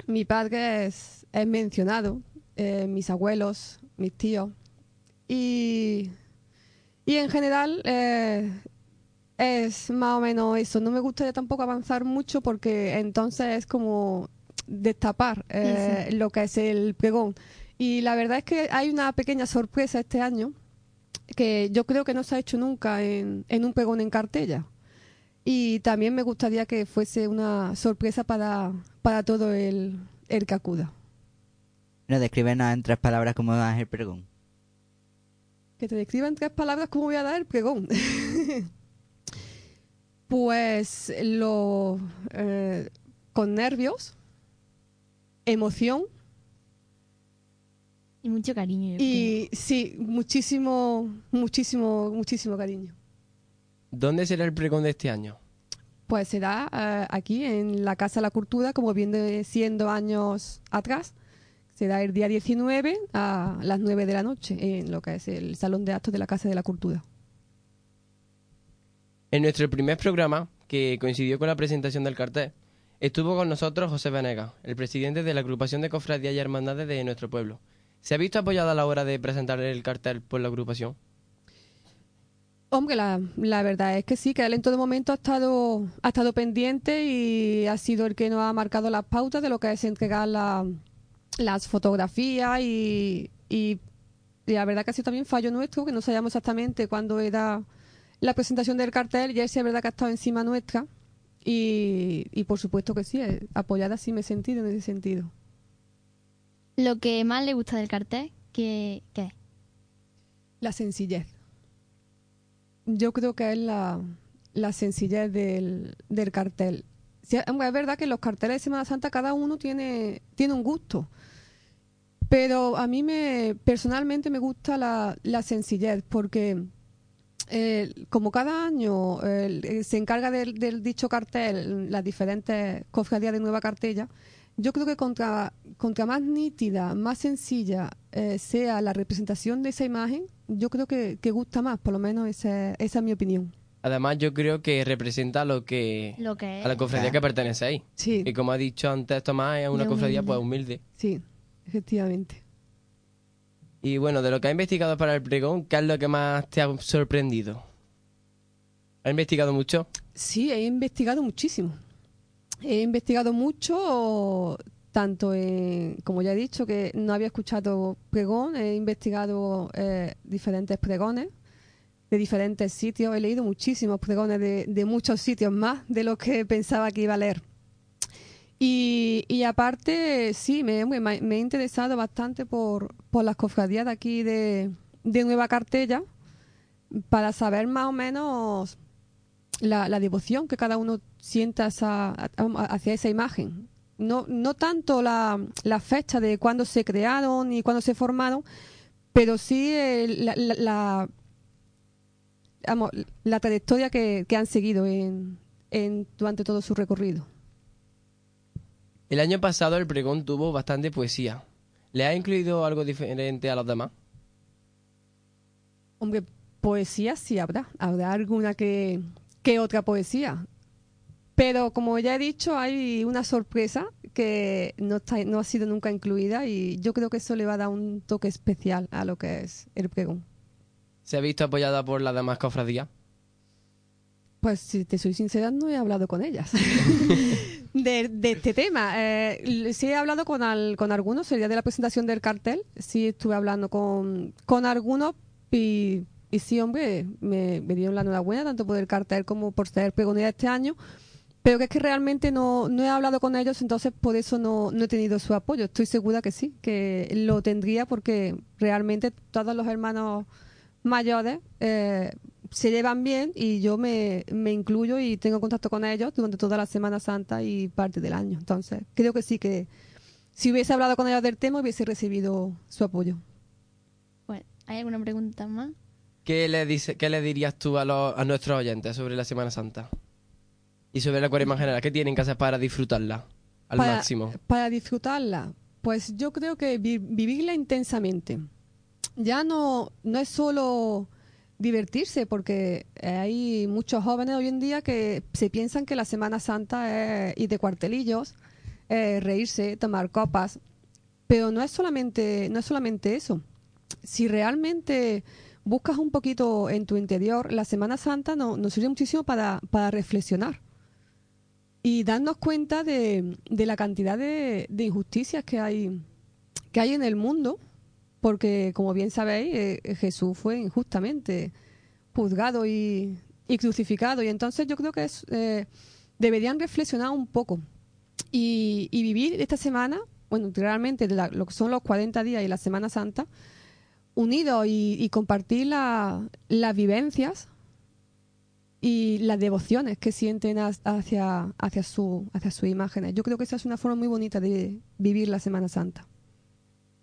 Mi padre es, es mencionado, eh, mis abuelos, mis tíos y y en general eh, es más o menos eso. No me gustaría tampoco avanzar mucho porque entonces es como destapar eh, lo que es el pregón. Y la verdad es que hay una pequeña sorpresa este año que yo creo que no se ha hecho nunca en, en un pregón en cartella. Y también me gustaría que fuese una sorpresa para, para todo el, el que acuda. No, descríbenos en tres palabras cómo es el pregón. Que te describa en tres palabras cómo voy a dar el pregón. pues lo eh, con nervios, emoción Y mucho cariño. y sí, muchísimo, muchísimo, muchísimo cariño. ¿Dónde será el pregón de este año? Pues será eh, aquí en la Casa de la Cultura, como viene siendo años atrás. Será el día 19 a las 9 de la noche en lo que es el Salón de Actos de la Casa de la Cultura. En nuestro primer programa, que coincidió con la presentación del cartel, estuvo con nosotros José Venegas, el presidente de la agrupación de cofradías y hermandades de nuestro pueblo. ¿Se ha visto apoyado a la hora de presentar el cartel por la agrupación? Hombre, la, la verdad es que sí, que él en todo momento ha estado, ha estado pendiente y ha sido el que nos ha marcado las pautas de lo que es entregar la- las fotografías y, y, y la verdad que ha sido también fallo nuestro, que no sabíamos exactamente cuándo era la presentación del cartel y él sí es verdad que ha estado encima nuestra y, y por supuesto que sí, eh, apoyada sí me he sentido en ese sentido. Lo que más le gusta del cartel, ¿qué, es? La sencillez. Yo creo que es la, la sencillez del, del cartel. Es verdad que los carteles de Semana Santa cada uno tiene, tiene un gusto. Pero a mí me personalmente me gusta la, la sencillez porque eh, como cada año eh, se encarga del, del dicho cartel las diferentes cofradías de Nueva Cartella, yo creo que contra, contra más nítida, más sencilla eh, sea la representación de esa imagen, yo creo que, que gusta más, por lo menos esa, esa es mi opinión. Además, yo creo que representa lo que, Lo que a la cofradía Claro. que pertenecéis. Sí, Y como ha dicho antes Tomás, es una cofradía humilde. pues humilde. sí, efectivamente. Y bueno, de lo que has investigado para el pregón, ¿qué es lo que más te ha sorprendido? ¿Has investigado mucho? Sí, he investigado muchísimo. He investigado mucho, tanto en, como ya he dicho, que no había escuchado pregón, he investigado eh, diferentes pregones de diferentes sitios, he leído muchísimos pregones de, de muchos sitios más de los que pensaba que iba a leer. Y, y aparte, sí, me, me- he interesado bastante por, por las cofradías de aquí de, de Nueva Cartella para saber más o menos la, la devoción que cada uno sienta esa- hacia esa imagen. No, no tanto la, la fecha de cuándo se crearon y cuándo se formaron, pero sí el- la, la- la trayectoria que, que han seguido en, en- durante todo su recorrido. El año pasado el pregón tuvo bastante poesía. ¿Le ha incluido algo diferente a los demás? Hombre, poesía sí habrá, habrá alguna que, que otra poesía. Pero como ya he dicho, hay una sorpresa que no, está, no ha sido nunca incluida y yo creo que eso le va a dar un toque especial a lo que es el pregón. ¿Se ha visto apoyada por las demás cofradías? Pues si te soy sincera, no he hablado con ellas de, de este tema. Eh, sí he hablado con, al- con algunos el día de la presentación del cartel. Sí estuve hablando con, con algunos y, y sí, hombre, me, me dieron la enhorabuena tanto por el cartel como por ser pregonera este año. Pero que es que realmente no, no he hablado con ellos, entonces por eso no, no he tenido su apoyo. Estoy segura que sí, que lo tendría porque realmente todos los hermanos mayores eh, se llevan bien y yo me, me incluyo y tengo contacto con ellos durante toda la Semana Santa y parte del año. Entonces, creo que sí que si hubiese hablado con ellos del tema hubiese recibido su apoyo. Bueno, ¿hay alguna pregunta más? ¿Qué le, dice, qué le dirías tú a, los, a nuestros oyentes sobre la Semana Santa? Y sobre la cuaresma en general, ¿qué tienen que hacer para disfrutarla al para, máximo? Para disfrutarla, pues yo creo que vi- vivirla intensamente. Ya no, no es solo divertirse, porque hay muchos jóvenes hoy en día que se piensan que la Semana Santa es ir de cuartelillos, eh, reírse, tomar copas, pero no es solamente, no es solamente eso. Si realmente buscas un poquito en tu interior, la Semana Santa no- nos sirve muchísimo para, para reflexionar y darnos cuenta de, de la cantidad de, de injusticias que hay, que hay en el mundo, porque como bien sabéis, eh, Jesús fue injustamente juzgado y, y crucificado, y entonces yo creo que es, eh, deberían reflexionar un poco y, y vivir esta semana, bueno, realmente la- lo que son los 40 días y la Semana Santa, unidos y, y compartir la- las vivencias y las devociones que sienten hacia, hacia, su, hacia sus imágenes. Yo creo que esa es una forma muy bonita de vivir la Semana Santa.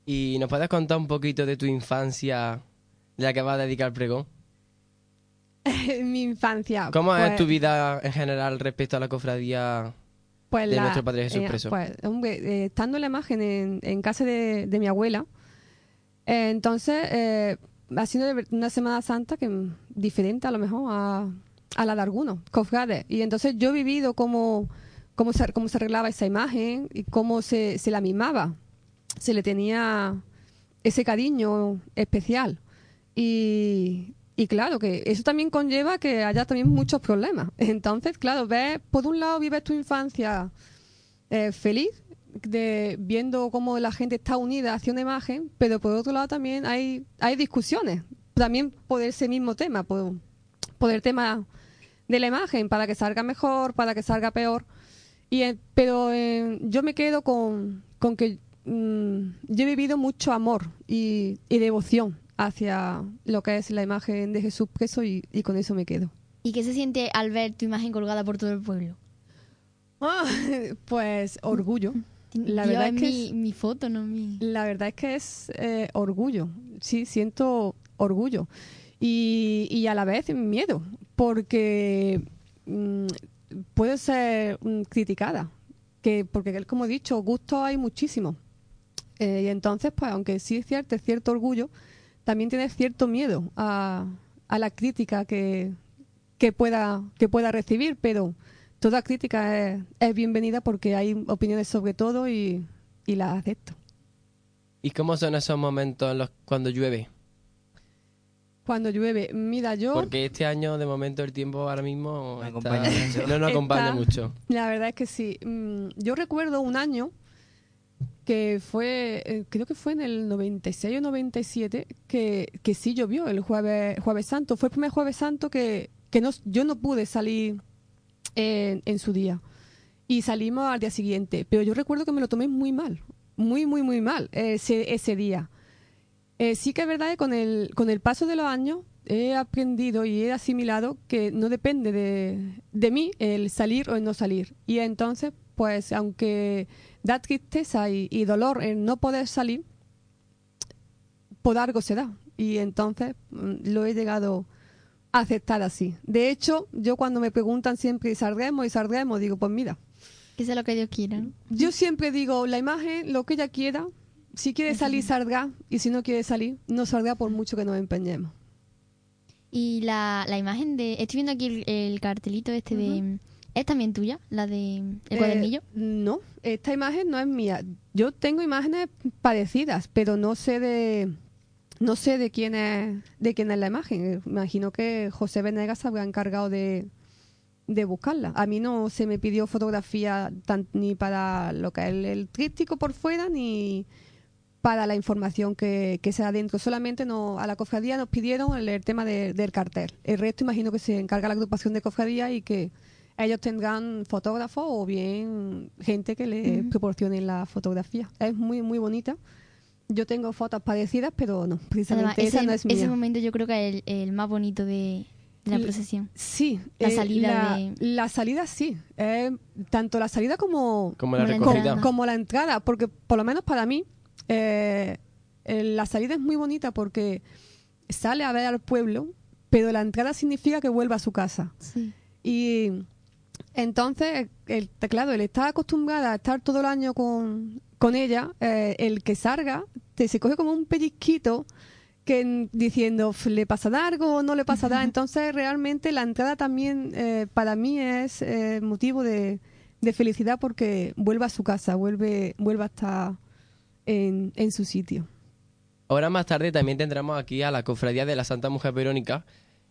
¿Y nos puedes contar un poquito de tu infancia, de la que vas a dedicar al pregón? Mi infancia. ¿Cómo es pues- tu vida en general respecto a la cofradía? Pues de la- nuestro Padre Jesús eh, preso? Pues, hombre, eh, estando en la imagen en, en casa de, de mi abuela, entonces eh, ha sido de ver- una Semana Santa que mm, diferente a lo mejor a, la de algunos cofrades. Y entonces yo he vivido cómo, cómo, se, cómo se arreglaba esa imagen y cómo se, se la mimaba. Se le tenía ese cariño especial. Y, y claro, que eso también conlleva que haya también muchos problemas. Entonces, claro, ves, por un lado vives tu infancia eh, feliz, de viendo cómo la gente está unida hacia una imagen, pero por otro lado también hay, hay discusiones, también por ese mismo tema, por, por el tema de la imagen, para que salga mejor, para que salga peor. Y, eh, pero eh, yo me quedo con, con que mm, yo he vivido mucho amor y, y devoción hacia lo que es la imagen de Jesús preso y, y con eso me quedo. ¿Y qué se siente al ver tu imagen colgada por todo el pueblo? Ah, pues orgullo. La verdad es es que mi, es- mi foto, no mi... La verdad es que es eh, orgullo, sí, siento orgullo y, y a la vez miedo, porque mm, puede ser mm, criticada, que porque como he dicho, gusto hay muchísimo. Eh, y entonces, pues aunque sí es cierto, es cierto orgullo, también tiene cierto miedo a, a la crítica que, que, pueda, que pueda recibir, pero toda crítica es, es bienvenida porque hay opiniones sobre todo y, y las acepto. ¿Y cómo son esos momentos en los, cuando llueve? Cuando llueve, mira, yo Porque este año, de momento, el tiempo ahora mismo No está- acompaña mucho. no nos acompaña Está- mucho. la verdad es que sí. Mm, Yo recuerdo un año que fue, eh, creo que fue en el 96 o 97, que, que sí llovió el jueves, jueves santo. Fue el primer jueves santo que, que no, yo no pude salir en, su día. Y salimos al día siguiente. Pero yo recuerdo que me lo tomé muy mal, muy, muy, muy mal ese, ese día. Eh, sí que es verdad que con el, con el paso de los años he aprendido y he asimilado que no depende de, de mí el salir o el no salir. Y entonces, pues aunque da tristeza y, dolor el no poder salir, por algo se da. Y entonces mm, lo he llegado aceptar así. De hecho, yo cuando me preguntan siempre, ¿y saldremos? ¿Y saldremos? Digo, pues mira, Que sea lo que Dios quiera. yo siempre digo, la imagen, lo que ella quiera, si quiere salir, saldrá, y si no quiere salir, no saldrá por mucho que nos empeñemos. Y la, la imagen de... Estoy viendo aquí el, el cartelito este de... ¿Es también tuya? La de... El Eh, cuadernillo. no, esta imagen no es mía. Yo tengo imágenes parecidas, pero no sé de no sé de quién es de quién es la imagen. Imagino que José Venegas se habrá encargado de, de buscarla. A mí no se me pidió fotografía tan- ni para lo que es el, el tríptico por fuera ni para la información que, que se da dentro. Solamente no, a la cofradía nos pidieron el, el tema de- del cartel. El resto imagino que se encarga la agrupación de cofradía y que ellos tendrán fotógrafos o bien gente que le Ujú. proporcione la fotografía. Es muy, muy bonita. Yo tengo fotos parecidas, pero no, precisamente Además, esa ese, no es ese mía. momento yo creo que es el, el más bonito de, de la procesión. Sí, La eh, salida la, de- la salida sí. Eh, tanto la salida como, Como la Como la recogida. entrada. como la entrada, porque por lo menos para mí eh, eh, la salida es muy bonita porque sale a ver al pueblo, pero la entrada significa que vuelva a su casa. Sí. Y entonces, el, claro, el estar acostumbrada a estar todo el año con, con ella, eh, el que salga, te se coge como un pellizquito que diciendo, "F, ¿le pasará algo o no le pasará? Entonces, realmente la entrada también eh, para mí es eh, motivo de, de felicidad porque vuelve a su casa, vuelve, vuelve a estar en, en su sitio. Ahora más tarde también tendremos aquí a la cofradía de la Santa Mujer Verónica.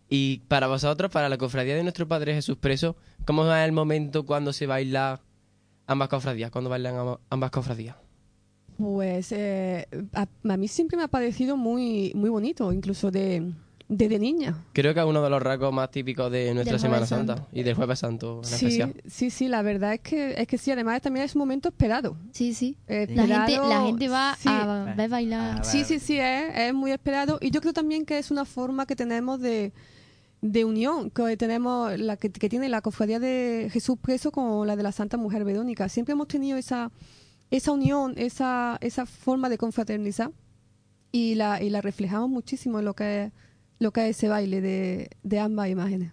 Y para vosotros, para la cofradía de nuestro Padre Jesús preso, ¿cómo es el momento cuando se baila ambas cofradías? Cuando bailan amba- ambas cofradías. Pues eh, a, a mí siempre me ha parecido muy, muy bonito, incluso de, desde niña. Creo que es uno de los rasgos más típicos de nuestra Semana Santa y del Jueves Santo en Sí, especial. sí, sí, la verdad es que, es que sí, además también es un momento esperado. Sí, sí. Eh, La gente, esperado, la gente va sí. a ver bailar. Sí, sí, sí, es, es muy esperado. Y yo creo también que es una forma que tenemos de, de unión, que tenemos la que, que tiene la cofradía de Jesús preso con la de la Santa Mujer Verónica. Siempre hemos tenido esa, esa unión, esa, esa forma de confraternizar y la, y la reflejamos muchísimo en lo que es, lo que es ese baile de, de ambas imágenes.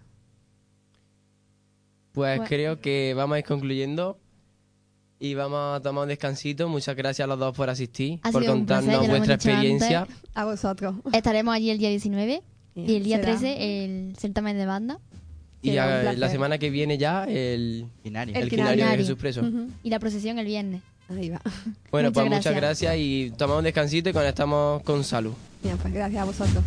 Pues Bueno. creo que vamos a ir concluyendo y vamos a tomar un descansito. Muchas gracias a los dos por asistir, Ha por contarnos vuestra experiencia. antes. A vosotros. Estaremos allí el día 19 y el día Será 13 el certamen de banda Y Será un a- placer. la semana que viene ya el, Binario. el, El quinario de quinario. Jesús preso. Ujú. y la procesión el viernes. Ahí va. Bueno, Muchas pues muchas gracias. gracias y tomamos un descansito y conectamos con salud. Bien, pues gracias a vosotros.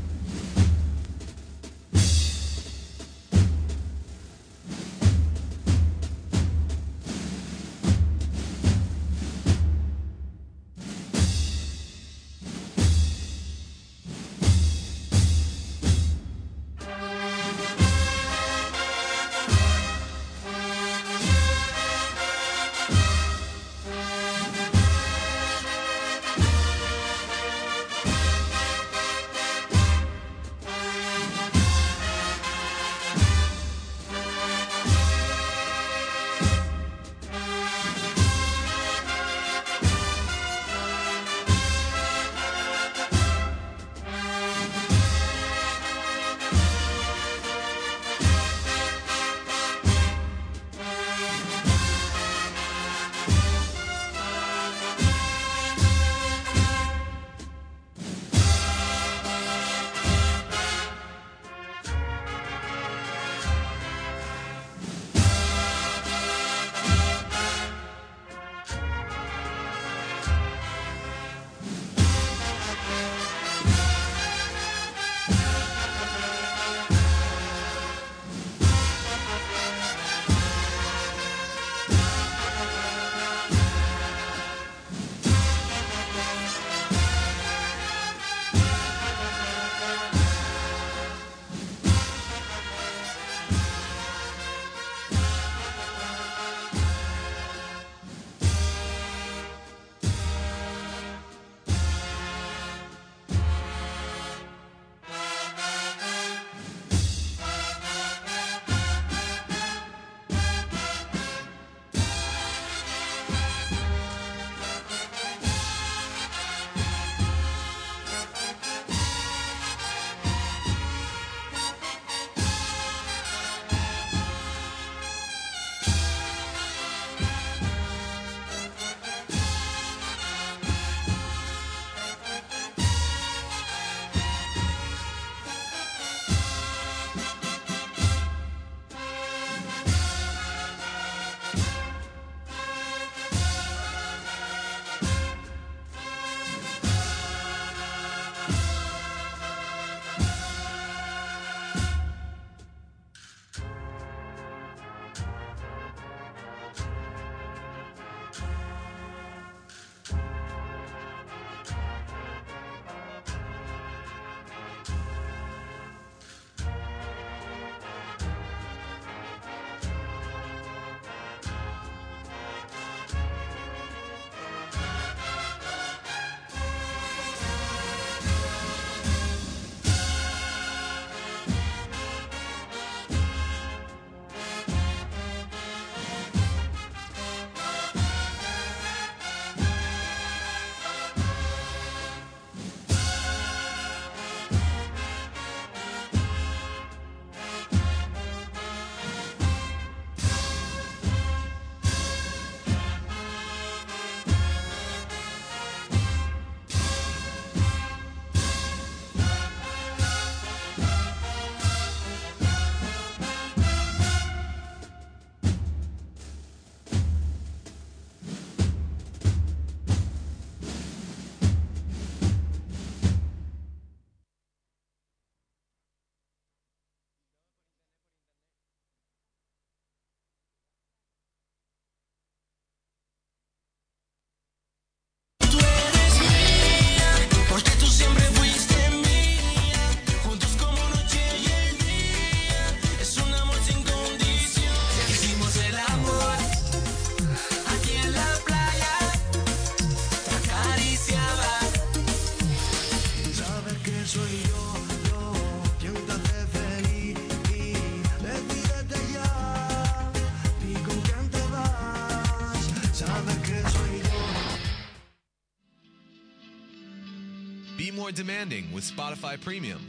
Demanding with Spotify Premium.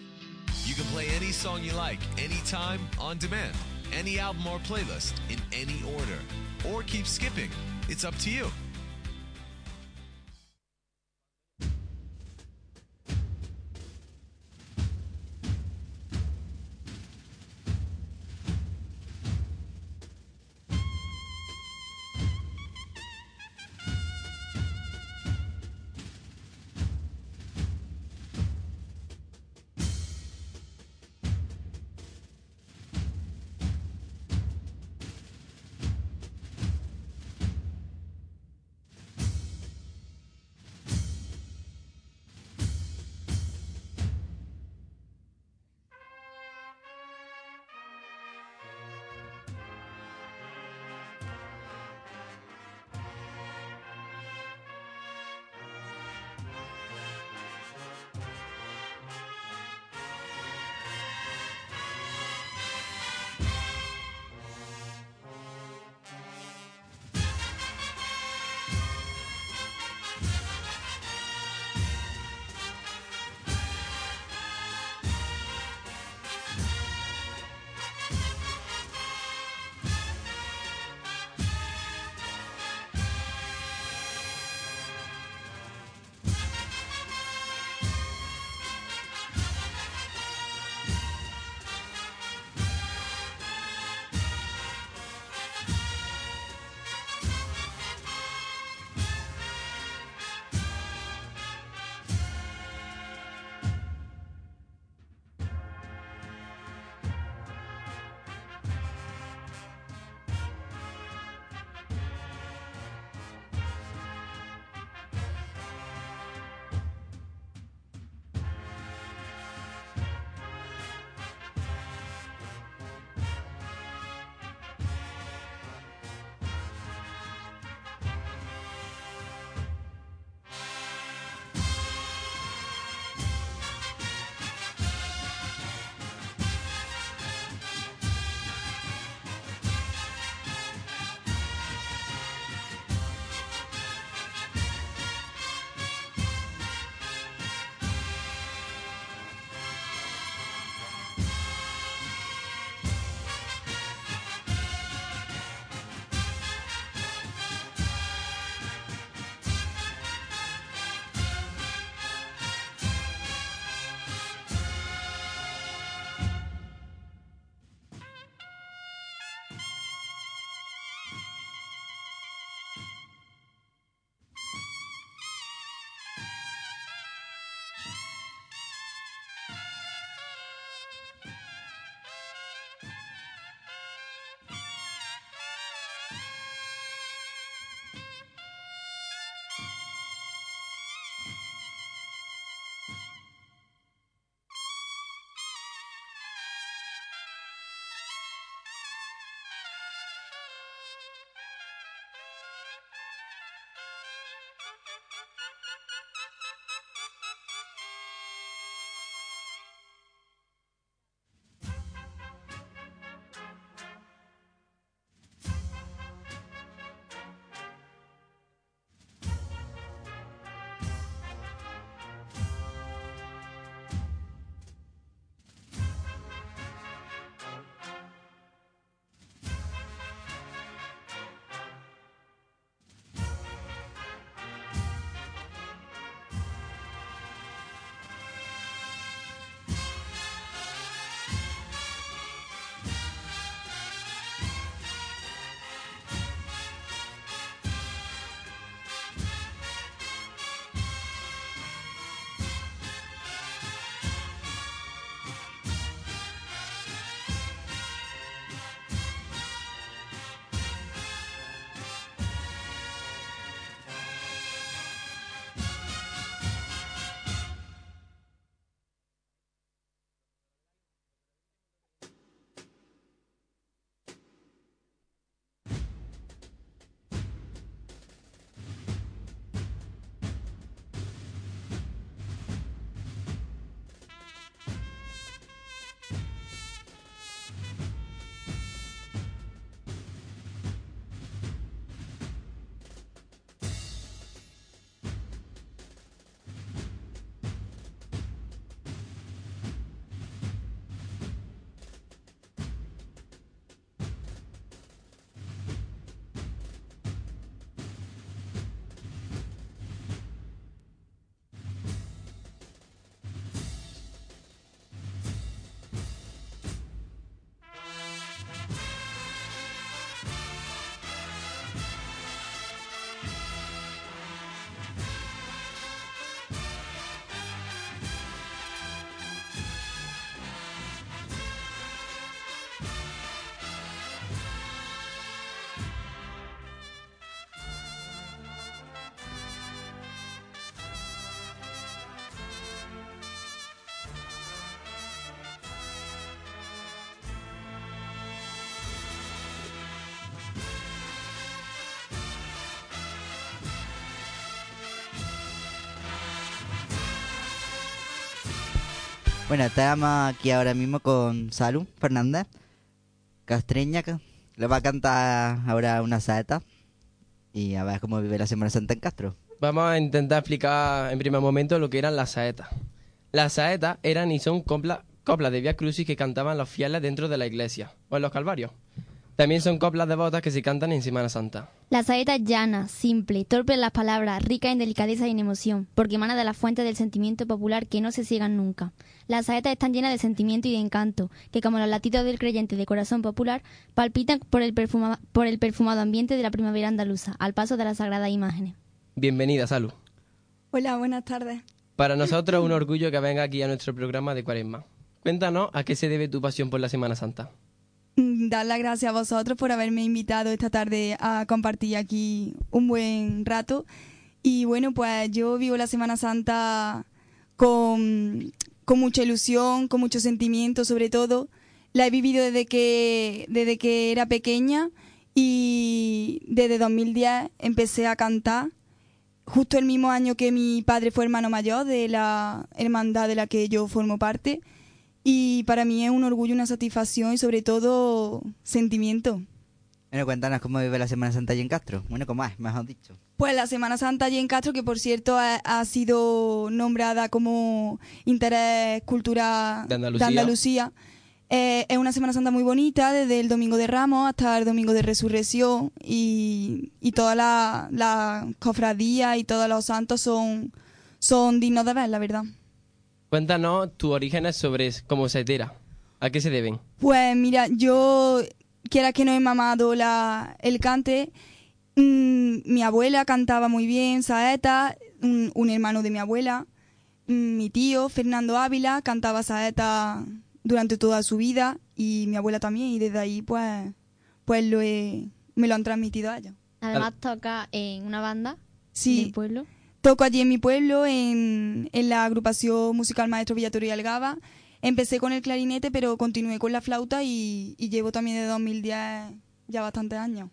You can play any song you like, anytime, on demand, any album or playlist, in any order, or keep skipping. It's up to you. Bueno, estamos aquí ahora mismo con Salud Fernández, castreña, que le va a cantar ahora una saeta y a ver cómo vive la Semana Santa en Castro. Vamos a intentar explicar en primer momento lo que eran las saetas. Las saetas eran y son coplas, coplas de Via Crucis que cantaban los fieles dentro de la iglesia o en los calvarios. También son coplas devotas que se cantan en Semana Santa. La saeta es llana, simple, torpe en las palabras, rica en delicadeza y en emoción, porque emana de la fuente del sentimiento popular que no se ciegan nunca. Las saetas están llenas de sentimiento y de encanto, que como los latidos del creyente de corazón popular, palpitan por el, perfuma- por el perfumado ambiente de la primavera andaluza, al paso de las sagradas imágenes. Bienvenida, Salud. Hola, buenas tardes. Para nosotros es un orgullo que venga aquí a nuestro programa de Cuaresma. Cuéntanos a qué se debe tu pasión por la Semana Santa. Dar las gracias a vosotros por haberme invitado esta tarde a compartir aquí un buen rato. Y bueno, pues yo vivo la Semana Santa con, con mucha ilusión, con mucho sentimiento sobre todo. La he vivido desde que, desde que era pequeña y desde 2010 empecé a cantar. Justo el mismo año que mi padre fue hermano mayor de la hermandad de la que yo formo parte. Y para mí es un orgullo, una satisfacción y sobre todo sentimiento. Bueno, cuéntanos cómo vive la Semana Santa allí en Castro. Bueno, cómo es, mejor dicho. Pues la Semana Santa allí en Castro, que por cierto ha, ha sido nombrada como interés cultural De Andalucía. Andalucía, eh, es una Semana Santa muy bonita, desde el Domingo de Ramos hasta el Domingo de Resurrección y, y todas las la cofradías y todos los santos son, son dignos de ver, la verdad. Cuéntanos tus orígenes sobre cómo se entera. ¿A qué se deben? Pues mira, yo, quiera que no he mamado la, el cante, mm, mi abuela cantaba muy bien, saeta, un, un hermano de mi abuela, mm, mi tío, Fernando Ávila, cantaba saeta durante toda su vida y mi abuela también y desde ahí pues, pues lo he, me lo han transmitido a ellos. Además toca en una banda Sí. del pueblo. Toco allí en mi pueblo, en, en la agrupación musical Maestro Villatorio y Algaba. Empecé con el clarinete, pero continué con la flauta y, y llevo también de 2010 ya bastantes años.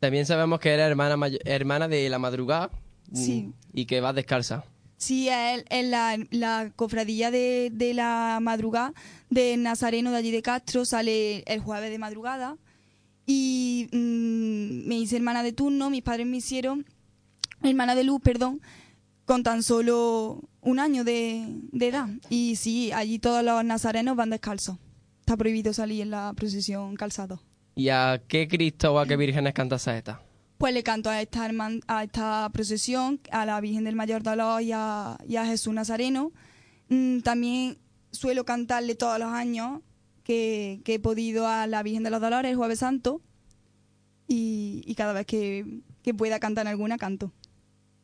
También sabemos que eres hermana, hermana de la madrugada mm, Sí. y que vas descalza. Sí, es la, la cofradía de, de la madrugada de Nazareno de allí de Castro, sale el jueves de madrugada. Y mm, me hice hermana de turno, mis padres me hicieron hermana de luz, perdón, con tan solo un año de, de edad. Y sí, allí todos los nazarenos van descalzos. Está prohibido salir en la procesión calzado. ¿Y a qué Cristo o a qué vírgenes cantas saeta? Pues le canto a esta, herman- a esta procesión, a la Virgen del Mayor Dolor y a, y a Jesús Nazareno. Mm, también suelo cantarle todos los años que, que he podido a la Virgen de los Dolores, el Jueves Santo. Y, y cada vez que, que pueda cantar alguna, canto.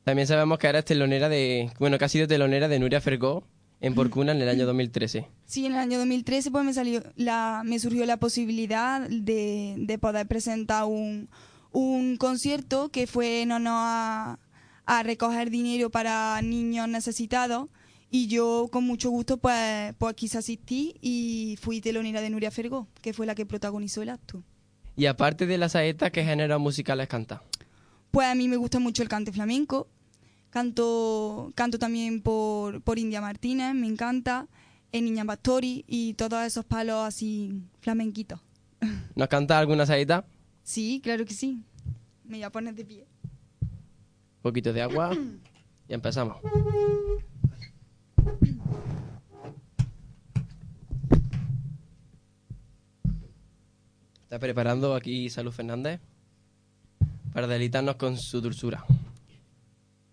También sabemos que eres telonera de... Bueno, que has sido telonera de Nuria Fergó en Porcuna en el año 2013. Sí, en el año 2013 pues me salió la, me surgió la posibilidad de, de poder presentar un, un concierto que fue en honor a, a recoger dinero para niños necesitados y yo con mucho gusto pues, pues quise asistir y fui telonera de Nuria Fergó, que fue la que protagonizó el acto. Y aparte de la saeta, ¿qué géneros musicales cantas? Pues a mí me gusta mucho el cante flamenco. Canto, canto también por, por India Martínez, me encanta. En Niña Pastori y todos esos palos así flamenquitos. ¿Nos cantas alguna saeta? Sí, claro que sí. Me voy a poner de pie. Un poquito de agua y empezamos. Está preparando aquí Salud Fernández para deleitarnos con su dulzura,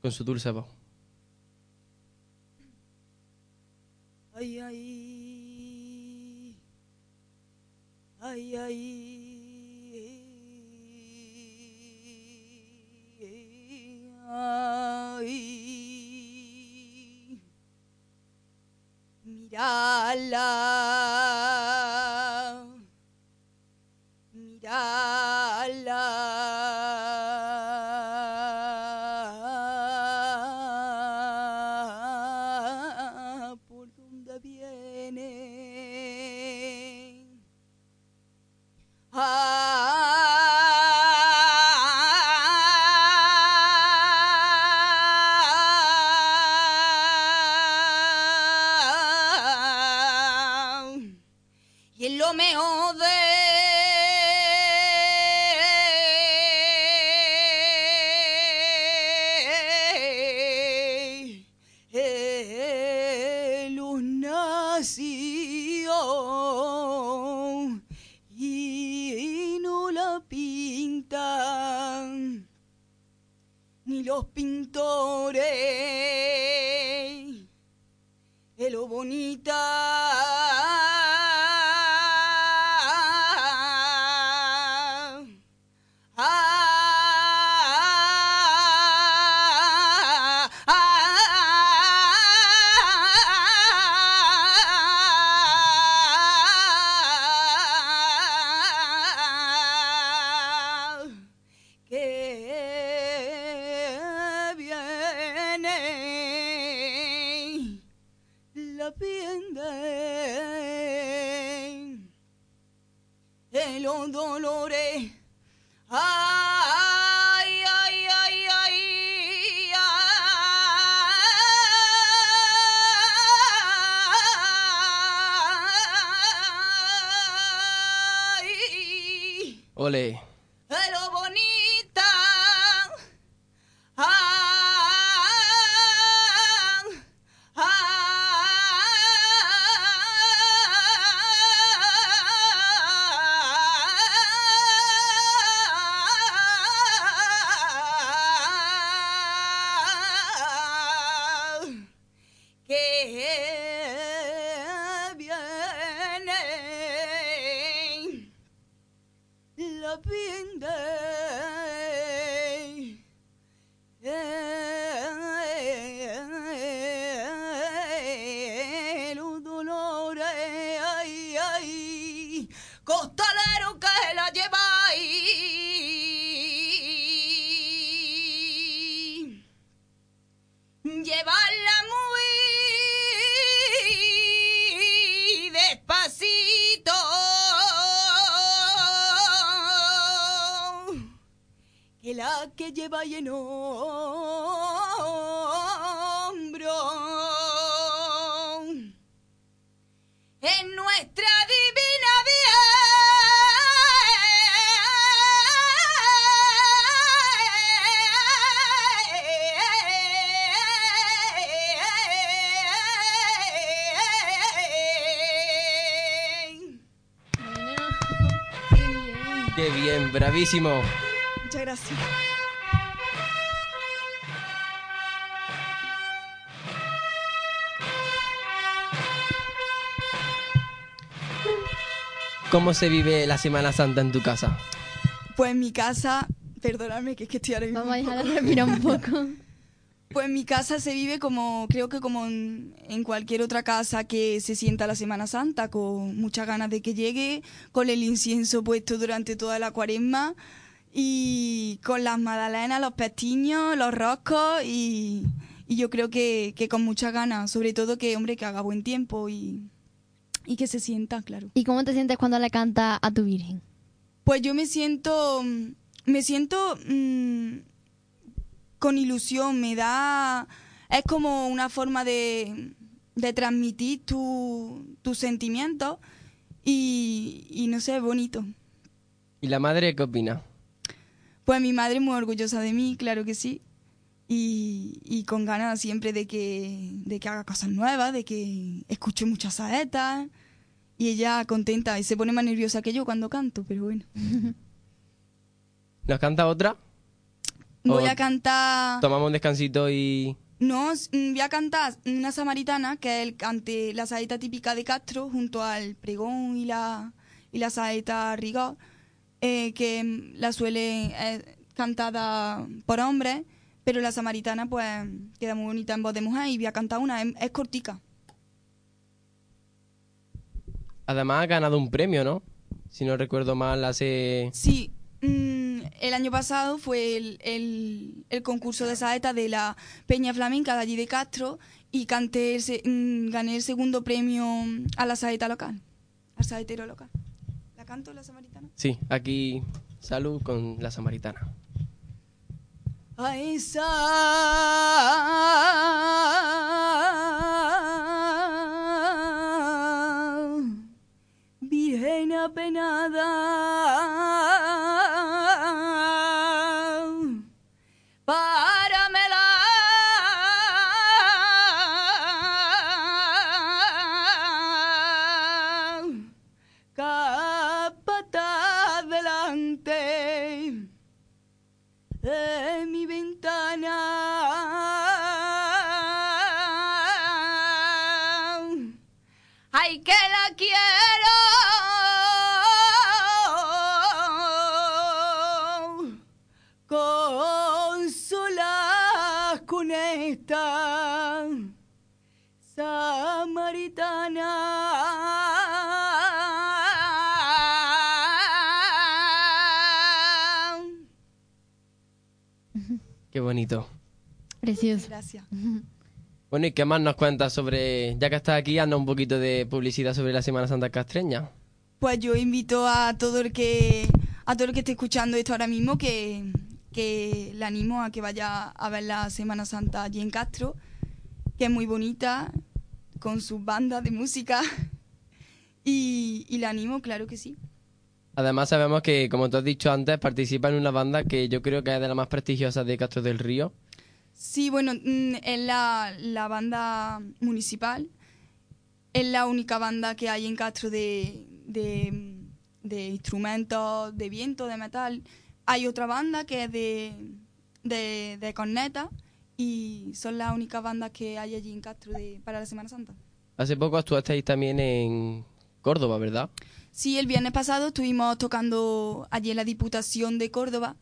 con su dulce voz. Ay, ay. Ay, ay. Ay. Qué bien, bravísimo. Muchas gracias. ¿Cómo se vive la Semana Santa en tu casa? Pues en mi casa, perdóname que es que estoy ahora mismo. Vamos a dejar de respirar un poco. Pues en mi casa se vive como, creo que como en, en cualquier otra casa que se sienta la Semana Santa, con muchas ganas de que llegue, con el incienso puesto durante toda la cuaresma y con las magdalenas, los pestiños, los roscos y, y yo creo que, que con muchas ganas, sobre todo que, hombre, que haga buen tiempo y, y que se sienta, claro. ¿Y cómo te sientes cuando le cantas a tu Virgen? Pues yo me siento, me siento mm, con ilusión, me da, es como una forma de, de transmitir tu- tus sentimientos y, y no sé, bonito. ¿Y la madre qué opina? Pues mi madre es muy orgullosa de mí, claro que sí. Y, y con ganas siempre de que, de que haga cosas nuevas, de que escuche muchas saetas. Y ella contenta y se pone más nerviosa que yo cuando canto, pero bueno. ¿Nos canta otra? Voy O a cantar... Tomamos un descansito y... No, mm, voy a cantar una samaritana, que es el cante, la saeta típica de Castro, junto al pregón y la, y la saeta rigor, eh, que mm, la suele eh, cantada por hombres, pero la samaritana pues queda muy bonita en voz de mujer y voy a cantar una, es, es cortica. Además ha ganado un premio, ¿no? Si no recuerdo mal, hace... Sí, mm, el año pasado fue el, el- el concurso de saeta de la Peña Flamenca de allí de Castro y canté el se- mm, gané el segundo premio a la saeta local, al saetero local. ¿La canto la samaritana? Sí, aquí salud con la samaritana. A esa virgen apenada. Pa Qué bonito. Precioso. Gracias. Bueno, ¿y qué más nos cuentas sobre, ya que estás aquí, anda un poquito de publicidad sobre la Semana Santa castreña? Pues yo invito a todo el que a todo el que esté escuchando esto ahora mismo que, que le animo a que vaya a ver la Semana Santa allí en Castro, que es muy bonita, con sus bandas de música. Y, y le animo, claro que sí. Además sabemos que, como tú has dicho antes, participa en una banda que yo creo que es de las más prestigiosas de Castro del Río. Sí, bueno, mm, es la, la banda municipal. Es la única banda que hay en Castro de, de, de instrumentos de viento, de metal. Hay otra banda que es de, de, de corneta y son las únicas bandas que hay allí en Castro de, para la Semana Santa. Hace poco actuasteis también en Córdoba, ¿verdad? Sí, el viernes pasado estuvimos tocando allí en la Diputación de Córdoba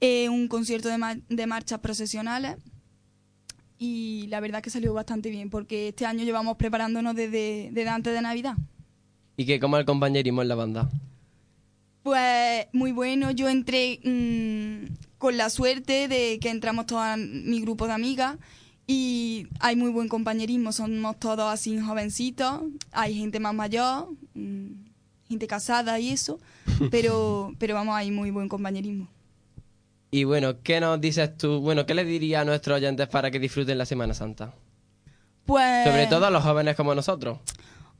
eh, un concierto de, ma- de marchas procesionales y la verdad que salió bastante bien porque este año llevamos preparándonos desde, desde antes de Navidad. ¿Y que cómo el compañerismo en la banda? Pues muy bueno, yo entré mm, con la suerte de que entramos todo mi grupo de amigas y hay muy buen compañerismo, somos todos así jovencitos, hay gente más mayor, mm, gente casada y eso, pero, pero vamos, hay muy buen compañerismo. Y bueno, ¿qué nos dices tú? Bueno, ¿qué les diría a nuestros oyentes para que disfruten la Semana Santa? Pues, Sobre todo a los jóvenes como nosotros.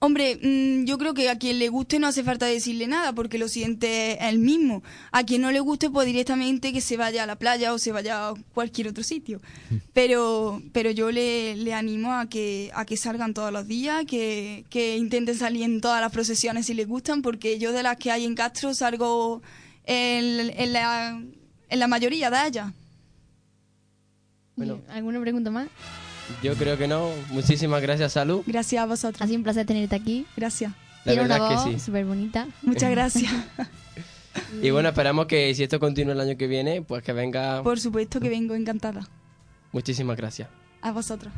Hombre, mm, yo creo que a quien le guste no hace falta decirle nada porque lo siente él mismo. A quien no le guste, pues directamente que se vaya a la playa o se vaya a cualquier otro sitio. Pero, pero yo le, le animo a que, a que salgan todos los días, que, que intenten salir en todas las procesiones si les gustan, porque yo de las que hay en Castro salgo en, en la, en la mayoría de ellas. Bueno. ¿Alguna pregunta más? Yo creo que no. Muchísimas gracias, Salud. Gracias a vosotros. Ha sido un placer tenerte aquí. Gracias. La Tiene una verdad es que voz sí. súper bonita. Muchas gracias. Y bueno, esperamos que si esto continúa el año que viene, pues que venga. Por supuesto que vengo encantada. Muchísimas gracias. A vosotros.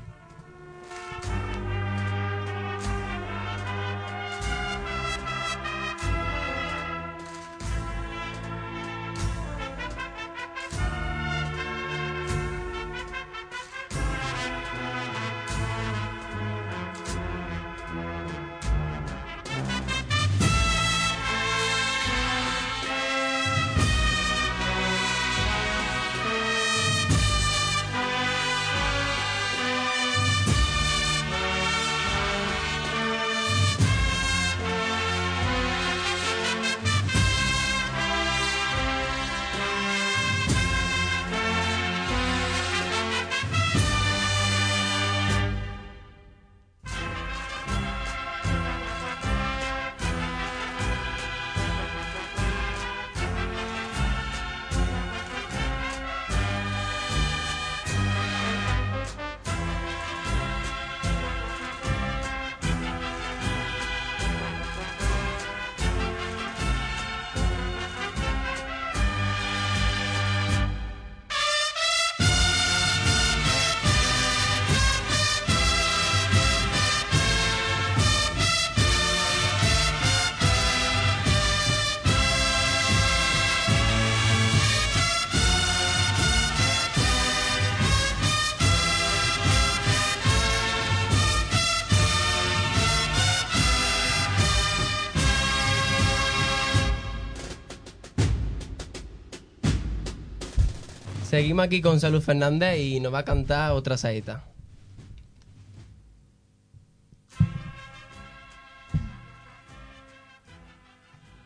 Seguimos aquí con Salud Fernández y nos va a cantar otra saeta.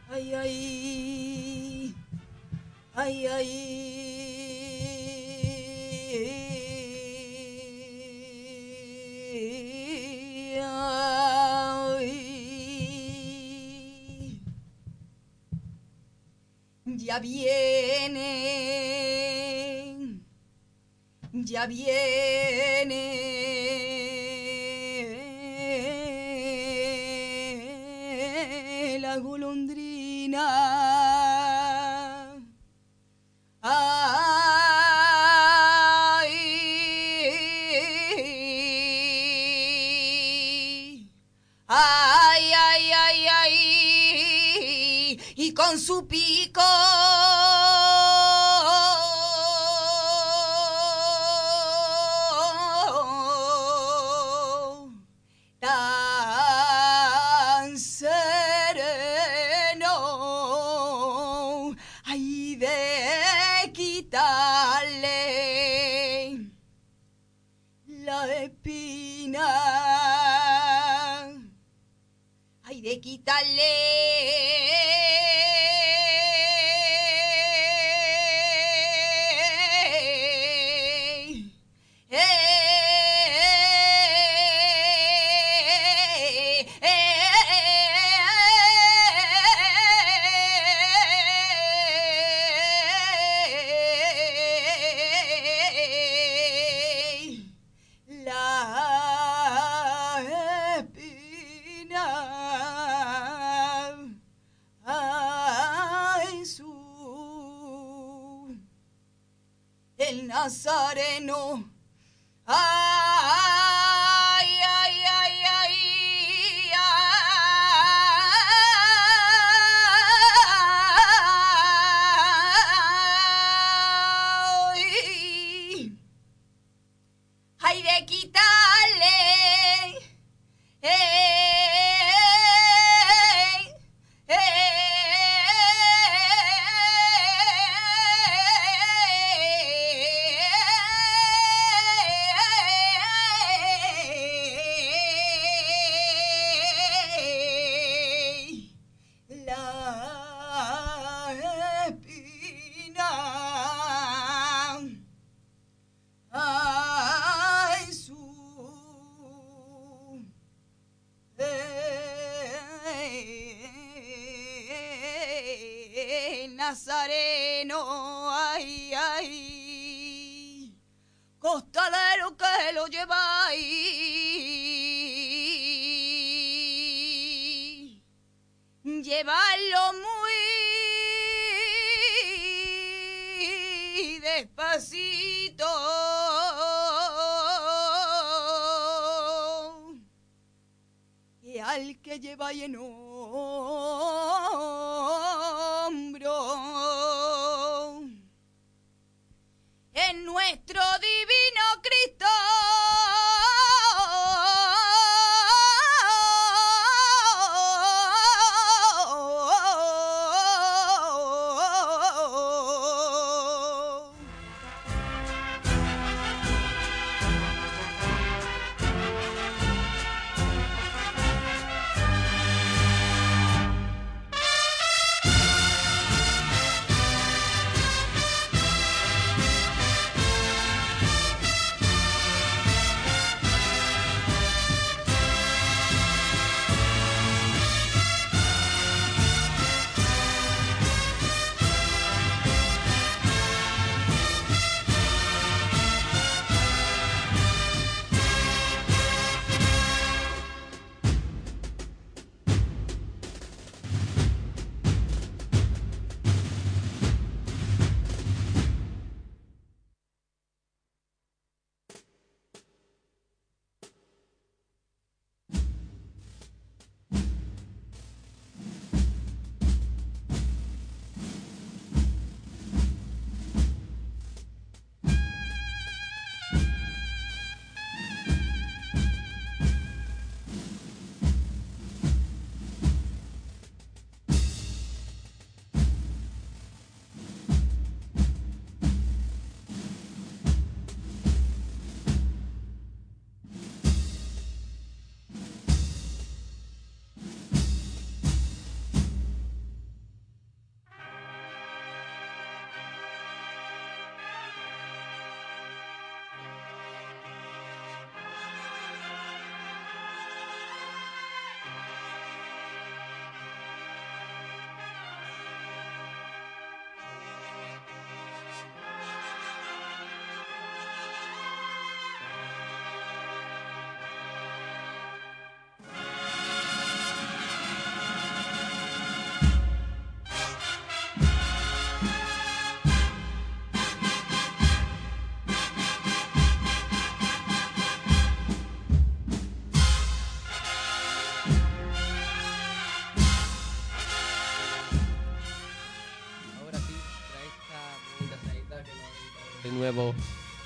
Ay, ay, ay. Ya viene, ya viene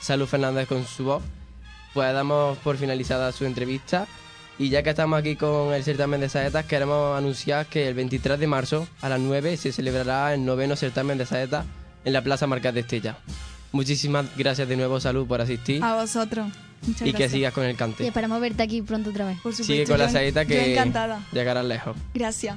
Salud Fernández con su voz, pues damos por finalizada su entrevista. Y ya que estamos aquí con el certamen de saetas, queremos anunciar que el 23 de marzo a las 9 se celebrará el noveno certamen de saetas en la Plaza Marcas de Estella. Muchísimas gracias de nuevo, Salud, por asistir A vosotros. Muchas y que sigas con el Y cante. esperamos verte aquí pronto otra vez. Por supuesto, Sigue con la saeta que encantada. llegarás lejos. Gracias.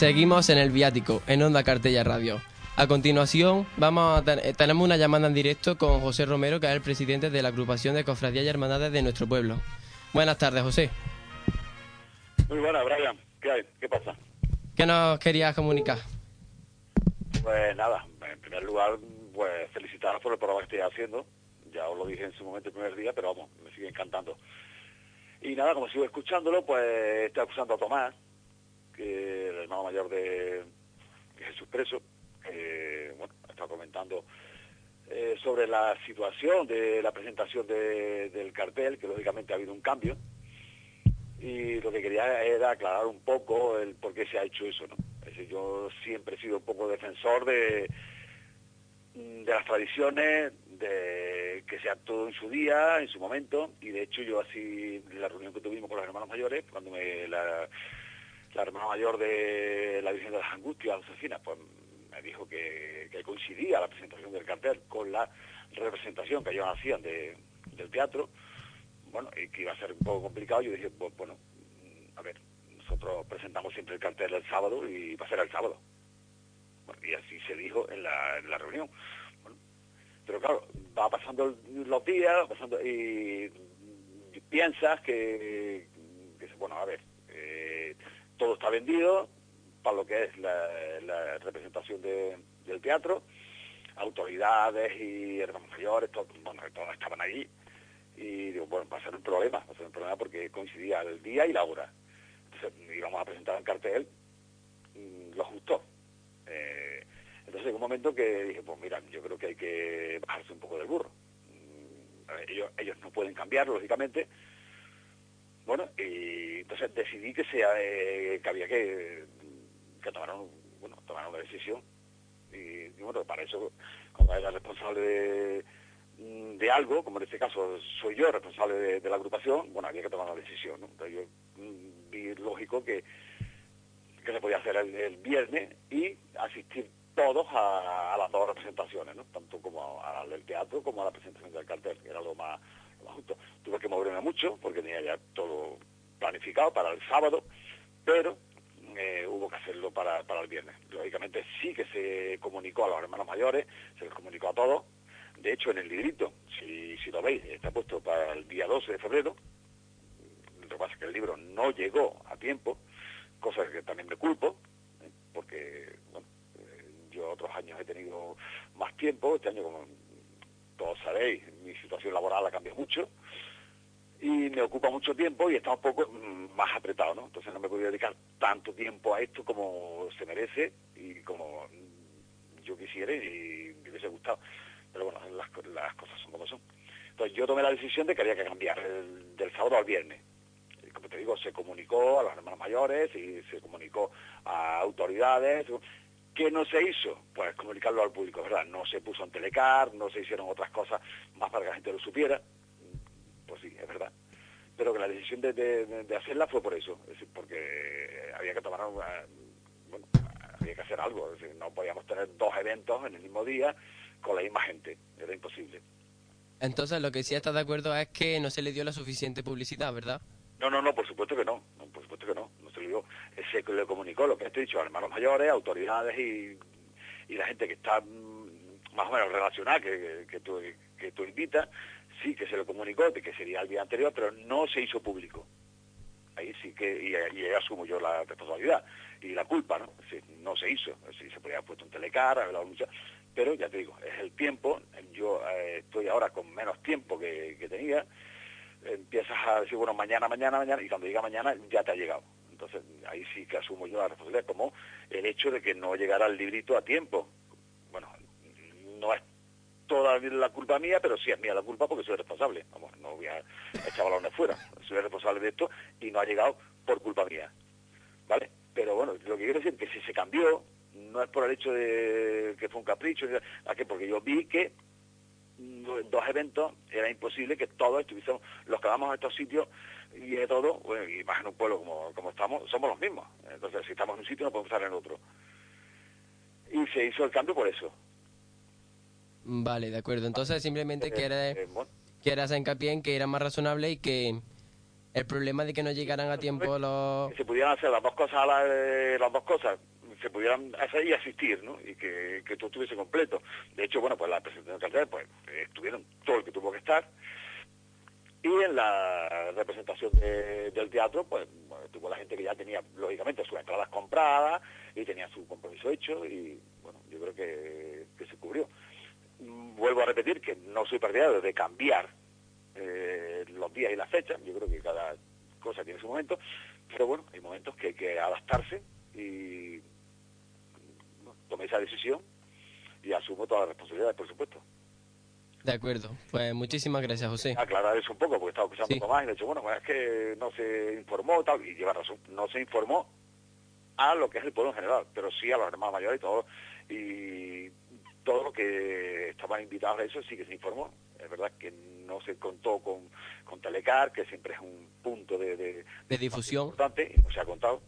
Seguimos en el viático, en Onda Cartella Radio. A continuación, vamos a ten- eh, tenemos una llamada en directo con José Romero, que es el presidente de la agrupación de cofradías y hermandades de nuestro pueblo. Buenas tardes, José. Muy buena, Brian. ¿Qué hay? ¿Qué pasa? ¿Qué nos querías comunicar? Pues nada, en primer lugar, pues felicitaros por el programa que estáis haciendo. Ya os lo dije en su momento el primer día, pero vamos, me sigue encantando. Y nada, como sigo escuchándolo, pues estoy acusando a Tomás, el hermano mayor de Jesús Preso, que bueno, estado comentando eh, sobre la situación de la presentación de- del cartel, que lógicamente ha habido un cambio. Y lo que quería era aclarar un poco el por qué se ha hecho eso, ¿no? Es decir, yo siempre he sido un poco defensor de, de las tradiciones, de que sea todo en su día, en su momento, y de hecho yo así, la reunión que tuvimos con los hermanos mayores, cuando me la, la hermana mayor de la Virgen de las Angustias, Josefina, pues me dijo que, coincidía la presentación del cartel con la representación que ellos hacían de- del teatro, bueno, y que iba a ser un poco complicado, yo dije, pues bueno, a ver, nosotros presentamos siempre el cartel el sábado y va a ser el sábado. Y así se dijo en la, reunión. Bueno, pero claro, va pasando los días, pasando y, piensas que, bueno, a ver, todo está vendido para lo que es la, representación de- del teatro, autoridades y hermanos mayores, todo- todos estaban allí y digo, bueno, va a ser un problema, va a ser un problema porque coincidía el día y la hora. Entonces íbamos a presentar un cartel mm, lo justo. Eh, entonces en un momento que dije, pues mira, yo creo que hay que bajarse un poco del burro. Mm, ellos, ellos no pueden cambiar, lógicamente. Bueno, y entonces decidí que sea eh, que había que, que tomar, bueno, tomar una decisión. Y, y bueno, para eso, cuando era responsable de, de algo, como en este caso soy yo responsable de, la agrupación, bueno, había que tomar una decisión. ¿no? Entonces yo mm, vi lógico que, que se podía hacer el, viernes y asistir todos a, las dos representaciones, ¿no? tanto como a la del teatro como a la presentación del cartel, que era lo más Tuve que moverme mucho porque tenía ya todo planificado para el sábado, pero eh, hubo que hacerlo para, para el viernes. Lógicamente sí que se comunicó a los hermanos mayores, se les comunicó a todos. De hecho, en el librito, si, si lo veis, está puesto para el día 12 de febrero. Lo que pasa es que el libro no llegó a tiempo, cosa que también me culpo, ¿eh? porque bueno, eh, yo otros años he tenido más tiempo, este año como todos sabéis, mi situación laboral ha cambiado mucho y me ocupa mucho tiempo y está un poco mm, más apretado, ¿no? Entonces no me podía dedicar tanto tiempo a esto como se merece y como mm, yo quisiera y me hubiese gustado. Pero bueno, las, co- las cosas son como son. Entonces yo tomé la decisión de que había que cambiar el- del sábado al viernes. Como te digo, se comunicó a los hermanos mayores y se comunicó a autoridades. ¿Qué no se hizo? Pues comunicarlo al público, ¿verdad? No se puso en telecar, no se hicieron otras cosas más para que la gente lo supiera. Pues sí, es verdad. Pero que la decisión de, de- de hacerla fue por eso, es decir, porque había que tomar una, bueno, había que hacer algo, es decir, no podíamos tener dos eventos en el mismo día con la misma gente, era imposible. Entonces, lo que sí estás de acuerdo es que no se le dio la suficiente publicidad, ¿verdad? No, no, no, por supuesto que no, no, por supuesto que no se le comunicó lo que he dicho a hermanos mayores, autoridades y, y la gente que está mm, más o menos relacionada, que, que, tú, que invitas, sí que se le comunicó, que sería el día anterior, pero no se hizo público. Ahí sí que, y, asumo yo la responsabilidad y la culpa, ¿no? No se hizo, decir, se podía haber puesto un telecar, haber hablado mucho, pero ya te digo, es el tiempo, yo eh, estoy ahora con menos tiempo que, que tenía, empiezas a decir, bueno, mañana, mañana, mañana, y cuando llega mañana ya te ha llegado. Entonces, ahí sí que asumo yo la responsabilidad, como el hecho de que no llegara el librito a tiempo. Bueno, no es toda la culpa mía, pero sí es mía la culpa porque soy responsable. Vamos, no voy a echar balones fuera. Soy responsable de esto y no ha llegado por culpa mía. ¿Vale? Pero bueno, lo que quiero decir es que si se cambió, no es por el hecho de que fue un capricho, ¿a qué? porque yo vi que dos eventos era imposible que todos estuviésemos, los que vamos a estos sitios y de todo, bueno, y más en un pueblo como, como estamos, somos los mismos. Entonces, si estamos en un sitio no podemos estar en otro. Y se hizo el cambio por eso. Vale, de acuerdo. Entonces, simplemente quieres, Eh, bueno, hacer hincapié en que era más razonable y que El problema de que no llegaran a tiempo los... que se pudieran hacer las dos cosas a la- eh, las dos cosas se pudieran hacer y asistir ¿no? y que, todo estuviese completo de hecho bueno pues la presentación cartel pues estuvieron todo el que tuvo que estar y en la representación de- del teatro pues bueno, tuvo la gente que ya tenía lógicamente sus entradas compradas y tenía su compromiso hecho y bueno yo creo que, se cubrió vuelvo a repetir que no soy partidario de cambiar eh, los días y las fechas. Yo creo que cada cosa tiene su momento, pero bueno, hay momentos que hay que adaptarse y tomé esa decisión y asumo todas las responsabilidades, por supuesto. De acuerdo. Pues muchísimas gracias, José. Aclarar eso un poco, porque estaba escuchando Sí. un poco más y le he dicho, bueno, pues es que no se informó tal, y lleva razón, no se informó a lo que es el pueblo en general, pero sí a los hermanos mayores y todo, y todo lo que estaban invitados a eso sí que se informó. Es verdad que no se contó con, con Telecar, que siempre es un punto de, de, De difusión. importante, y no se ha contado.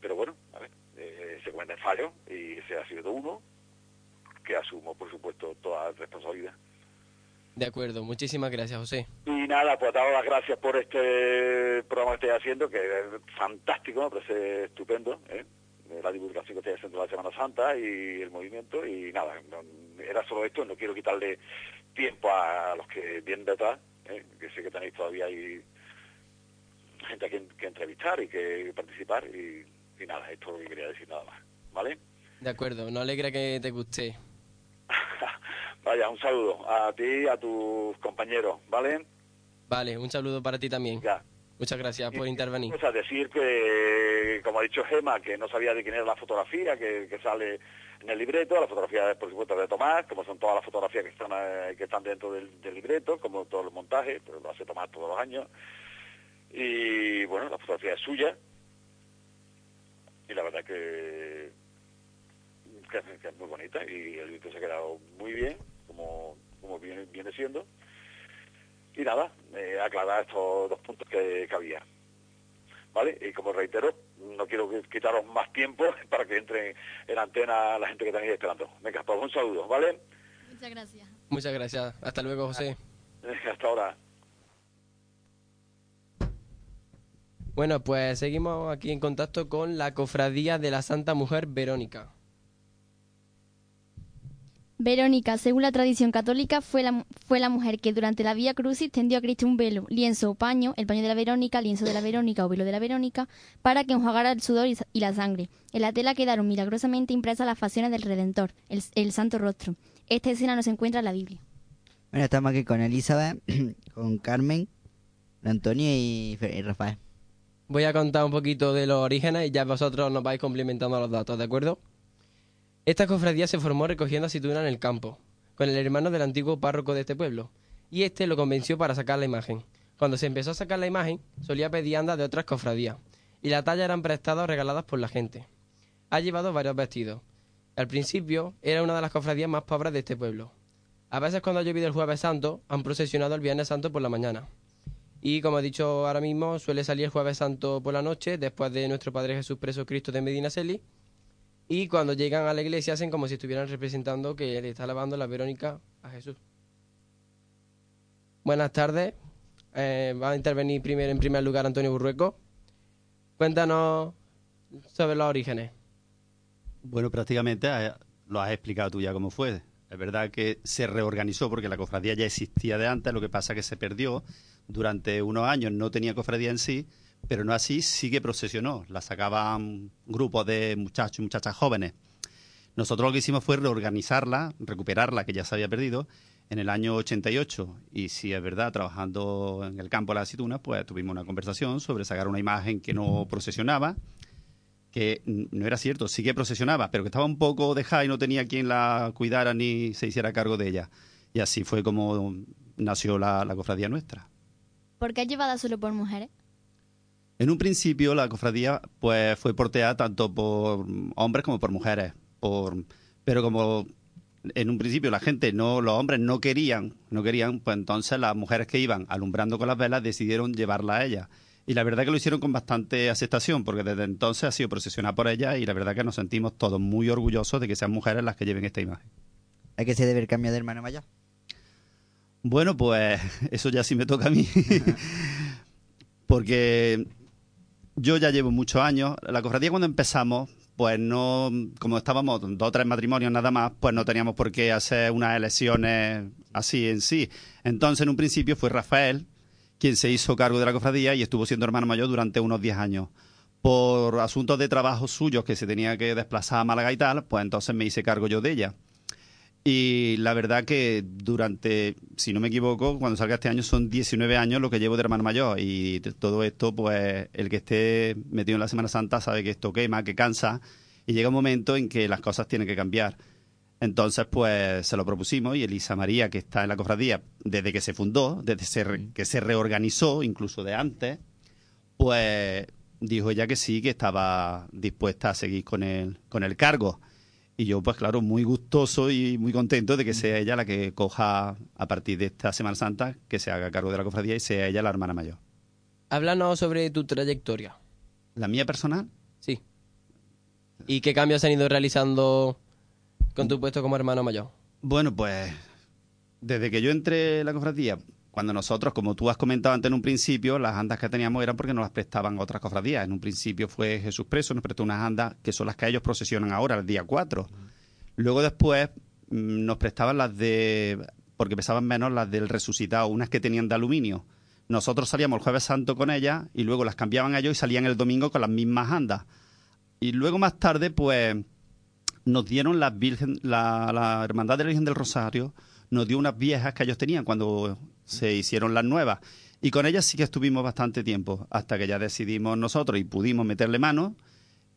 Pero bueno, a ver, eh, se cometen fallos y ese ha sido uno, que asumo, por supuesto, toda responsabilidad. De acuerdo. Muchísimas gracias, José. Y nada, pues daros las gracias por este programa que estáis haciendo, que es fantástico, me parece estupendo, ¿eh? la divulgación que estáis haciendo la Semana Santa y el movimiento, y nada, no- era solo esto, no quiero quitarle tiempo a los que vienen detrás, ¿eh? que sé que tenéis todavía ahí gente a quien que entrevistar y que participar, y, y nada, esto es lo que quería decir nada más, ¿vale? De acuerdo. No alegra que te guste. Vaya, un saludo a ti y a tus compañeros, ¿vale? Vale, un saludo para ti también. Muchas gracias por intervenir. Pues a decir que, como ha dicho Gema, que no sabía de quién era la fotografía que, que sale en el libreto, la fotografía por supuesto de Tomás, como son todas las fotografías que están eh, que están dentro del, del libreto, como todos los montajes, pero lo hace Tomás todos los años. Y bueno, la fotografía es suya. Y la verdad que, que, es- que es muy bonita y el libreto se ha quedado muy bien, como, como viene, viene siendo. Y nada, eh, aclarar estos dos puntos que, que había. ¿Vale? Y como reitero, no quiero quitaros más tiempo para que entre en antena la gente que tenéis esperando. Venga, pues un saludo, ¿vale? Muchas gracias. Muchas gracias. Hasta luego, José. Hasta ahora. Bueno, pues seguimos aquí en contacto con la Cofradía de la Santa Mujer Verónica. Verónica, según la tradición católica, fue la, fue la mujer que durante la Vía Crucis tendió a Cristo un velo, lienzo o paño, el paño de la Verónica, lienzo de la Verónica o velo de la Verónica, para que enjuagara el sudor y, la sangre. En la tela quedaron milagrosamente impresas las facciones del Redentor, el, el santo rostro. Esta escena no se encuentra en la Biblia. Bueno, estamos aquí con Elizabeth, con Carmen, Antonio y Rafael. Voy a contar un poquito de los orígenes y ya vosotros nos vais complementando los datos, ¿de acuerdo? Esta cofradía se formó recogiendo aceituna en el campo, con el hermano del antiguo párroco de este pueblo, y este lo convenció para sacar la imagen. Cuando se empezó a sacar la imagen, solía pedir andas de otras cofradías, y la talla eran prestadas o regaladas por la gente. Ha llevado varios vestidos. Al principio era una de las cofradías más pobres de este pueblo. A veces cuando ha llovido el jueves santo, han procesionado el viernes santo por la mañana. Y como he dicho ahora mismo, suele salir jueves santo por la noche, después de nuestro Padre Jesús preso Cristo de Medina Celi. Y cuando llegan a la iglesia hacen como si estuvieran representando que le está lavando la Verónica a Jesús. Buenas tardes. Eh, va a intervenir primero, en primer lugar Antonio Burrueco. Cuéntanos sobre los orígenes. Bueno, prácticamente eh, lo has explicado tú ya cómo fue. Es verdad que se reorganizó porque la cofradía ya existía de antes, lo que pasa que se perdió. Durante unos años no tenía cofradía en sí, pero no así sí que procesionó. La sacaban grupos de muchachos y muchachas jóvenes. Nosotros lo que hicimos fue reorganizarla, recuperarla, que ya se había perdido, en el año 88. Y si es verdad, trabajando en el campo de las aceitunas, pues tuvimos una conversación sobre sacar una imagen que no procesionaba, que no era cierto, sí que procesionaba, pero que estaba un poco dejada y no tenía quien la cuidara ni se hiciera cargo de ella. Y así fue como nació la cofradía nuestra. ¿Por qué es llevada solo por mujeres? En un principio la cofradía pues fue porteada tanto por hombres como por mujeres, por pero como en un principio la gente no los hombres no querían, no querían, pues entonces las mujeres que iban alumbrando con las velas decidieron llevarla a ella. Y la verdad que lo hicieron con bastante aceptación, porque desde entonces ha sido procesionada por ella y la verdad que nos sentimos todos muy orgullosos de que sean mujeres las que lleven esta imagen. ¿A qué se debe el cambio de hermano mayor? Bueno, pues eso ya sí me toca a mí. Porque yo ya llevo muchos años. La cofradía cuando empezamos, pues no, como estábamos dos o tres matrimonios nada más, pues no teníamos por qué hacer unas elecciones así en sí. Entonces, en un principio fue Rafael quien se hizo cargo de la cofradía y estuvo siendo hermano mayor durante unos 10 años. Por asuntos de trabajo suyos que se tenía que desplazar a Málaga y tal, pues entonces me hice cargo yo de ella. Y la verdad que durante, si no me equivoco, cuando salga este año son 19 años lo que llevo de hermano mayor. Y todo esto, pues el que esté metido en la Semana Santa sabe que esto quema, que cansa. Y llega un momento en que las cosas tienen que cambiar. Entonces, pues se lo propusimos y Elisa María, que está en la cofradía desde que se fundó, desde que se reorganizó, incluso de antes, pues dijo ella que sí, que estaba dispuesta a seguir con el, con el cargo. Y yo, pues claro, muy gustoso y muy contento de que sea ella la que coja a partir de esta Semana Santa, que se haga cargo de la cofradía y sea ella la hermana mayor. Háblanos sobre tu trayectoria. ¿La mía personal? Sí. ¿Y qué cambios han ido realizando con tu puesto como hermano mayor? Bueno, pues desde que yo entré en la cofradía, cuando nosotros, como tú has comentado antes en un principio, las andas que teníamos eran porque nos las prestaban otras cofradías. En un principio fue Jesús Preso, nos prestó unas andas que son las que ellos procesionan ahora, el día 4. Luego después mm, nos prestaban las de, porque pesaban menos, las del resucitado, unas que tenían de aluminio. Nosotros salíamos el jueves santo con ellas y luego las cambiaban ellos y salían el domingo con las mismas andas. Y luego más tarde, pues, nos dieron las virgen, la, la Hermandad de la Virgen del Rosario, nos dio unas viejas que ellos tenían cuando se hicieron las nuevas. Y con ellas sí que estuvimos bastante tiempo, hasta que ya decidimos nosotros y pudimos meterle mano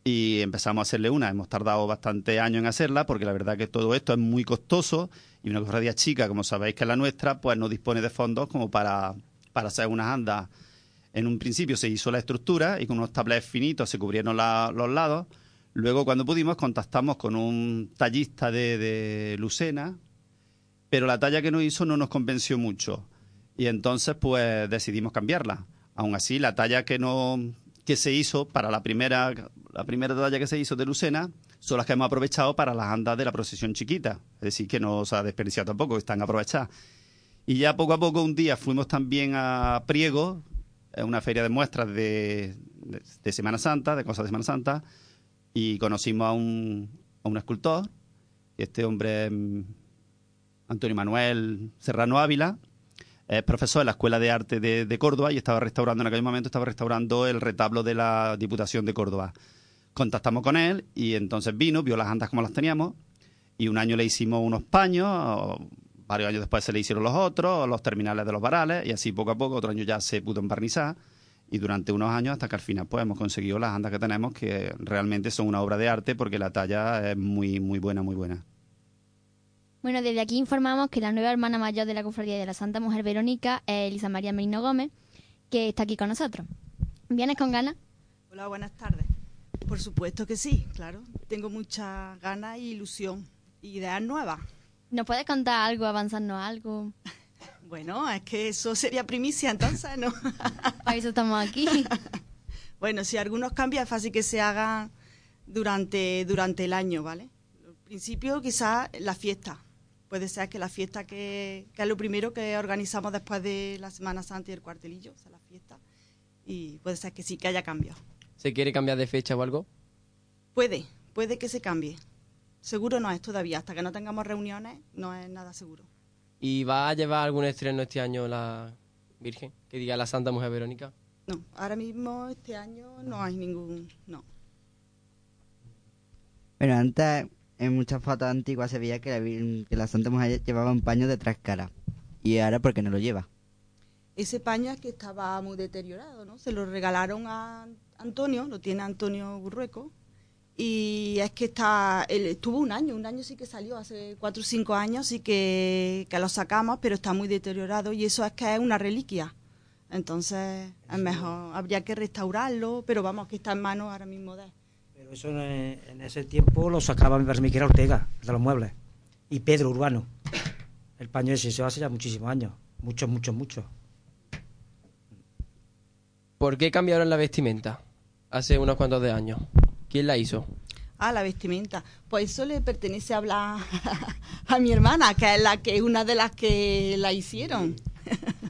y empezamos a hacerle una. Hemos tardado bastante años en hacerla porque la verdad que todo esto es muy costoso y una cofradía chica, como sabéis que es la nuestra, pues no dispone de fondos como para, para hacer unas andas. En un principio se hizo la estructura y con unos tabletes finitos se cubrieron los lados. Luego, cuando pudimos, contactamos con un tallista de, de Lucena, pero la talla que nos hizo no nos convenció mucho. Y entonces, pues decidimos cambiarla. Aún así, la talla que no que se hizo para la primera la primera talla que se hizo de Lucena son las que hemos aprovechado para las andas de la procesión chiquita. Es decir, que no se ha desperdiciado tampoco, están aprovechadas. Y ya poco a poco un día fuimos también a Priego, una feria de muestras de, de- de Semana Santa, de cosas de Semana Santa, y conocimos a un, a un escultor, este hombre mm, Antonio Manuel Serrano Ávila, es profesor de la Escuela de Arte de, de Córdoba y estaba restaurando, en aquel momento estaba restaurando el retablo de la Diputación de Córdoba. Contactamos con él y entonces vino, vio las andas como las teníamos y un año le hicimos unos paños, varios años después se le hicieron los otros, los terminales de los varales y así poco a poco, otro año ya se pudo embarnizar y durante unos años hasta que al final pues hemos conseguido las andas que tenemos que realmente son una obra de arte porque la talla es muy muy buena, muy buena. Bueno, desde aquí informamos que la nueva hermana mayor de la Cofradía de la Santa Mujer Verónica es Elisa María Merino Gómez, que está aquí con nosotros. ¿Vienes con ganas? Hola, buenas tardes. Por supuesto que sí, claro. Tengo muchas ganas y ilusión. Ideas nuevas. ¿Nos puedes contar algo, avanzarnos algo? Bueno, es que eso sería primicia, entonces, ¿no? Para eso estamos aquí. bueno, si algunos cambios es fácil que se hagan durante, durante el año, ¿vale? Al principio, quizás la fiesta. Puede ser que la fiesta que, que es lo primero que organizamos después de la Semana Santa y el cuartelillo, o sea, la fiesta. Y puede ser que sí, que haya cambios. ¿Se quiere cambiar de fecha o algo? Puede, puede que se cambie. Seguro no es todavía. Hasta que no tengamos reuniones, no es nada seguro. ¿Y va a llevar algún estreno este año la Virgen? Que diga la Santa Mujer Verónica. No, ahora mismo este año no hay ningún. No. Bueno, antes en muchas fotos antiguas se veía que la, que la Santa Mujer llevaba un paño de tres caras. Y ahora, ¿por qué no lo lleva? Ese paño es que estaba muy deteriorado, ¿no? Se lo regalaron a Antonio, lo tiene Antonio Burrueco. Y es que está, él estuvo un año, un año sí que salió, hace cuatro o cinco años sí que, que lo sacamos, pero está muy deteriorado y eso es que es una reliquia. Entonces, es mejor, habría que restaurarlo, pero vamos, que está en manos ahora mismo de él. Eso en, en ese tiempo lo sacaba, me parece que era Ortega, de los muebles, y Pedro Urbano. El paño ese, eso hace ya muchísimos años, muchos, muchos, muchos. ¿Por qué cambiaron la vestimenta hace unos cuantos de años? ¿Quién la hizo? Ah, la vestimenta. Pues eso le pertenece a hablar a mi hermana, que es la que una de las que la hicieron.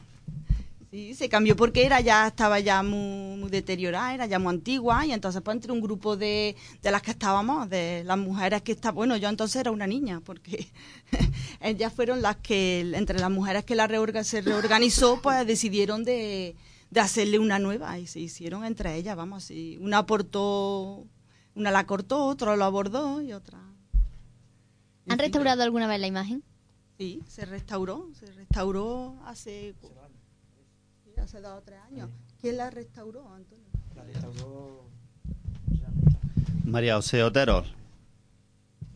Sí, se cambió porque era ya estaba ya muy, muy deteriorada, era ya muy antigua y entonces pues entre un grupo de, de las que estábamos, de las mujeres que está, bueno, yo entonces era una niña porque ellas fueron las que entre las mujeres que la reorga- se reorganizó, pues decidieron de, de hacerle una nueva y se hicieron entre ellas, vamos, y una aportó, una la cortó, otra lo abordó y otra. ¿Han restaurado alguna vez la imagen? Sí, se restauró, se restauró hace, hace dos o tres años. ¿Quién la restauró, Antonio? María José Otero.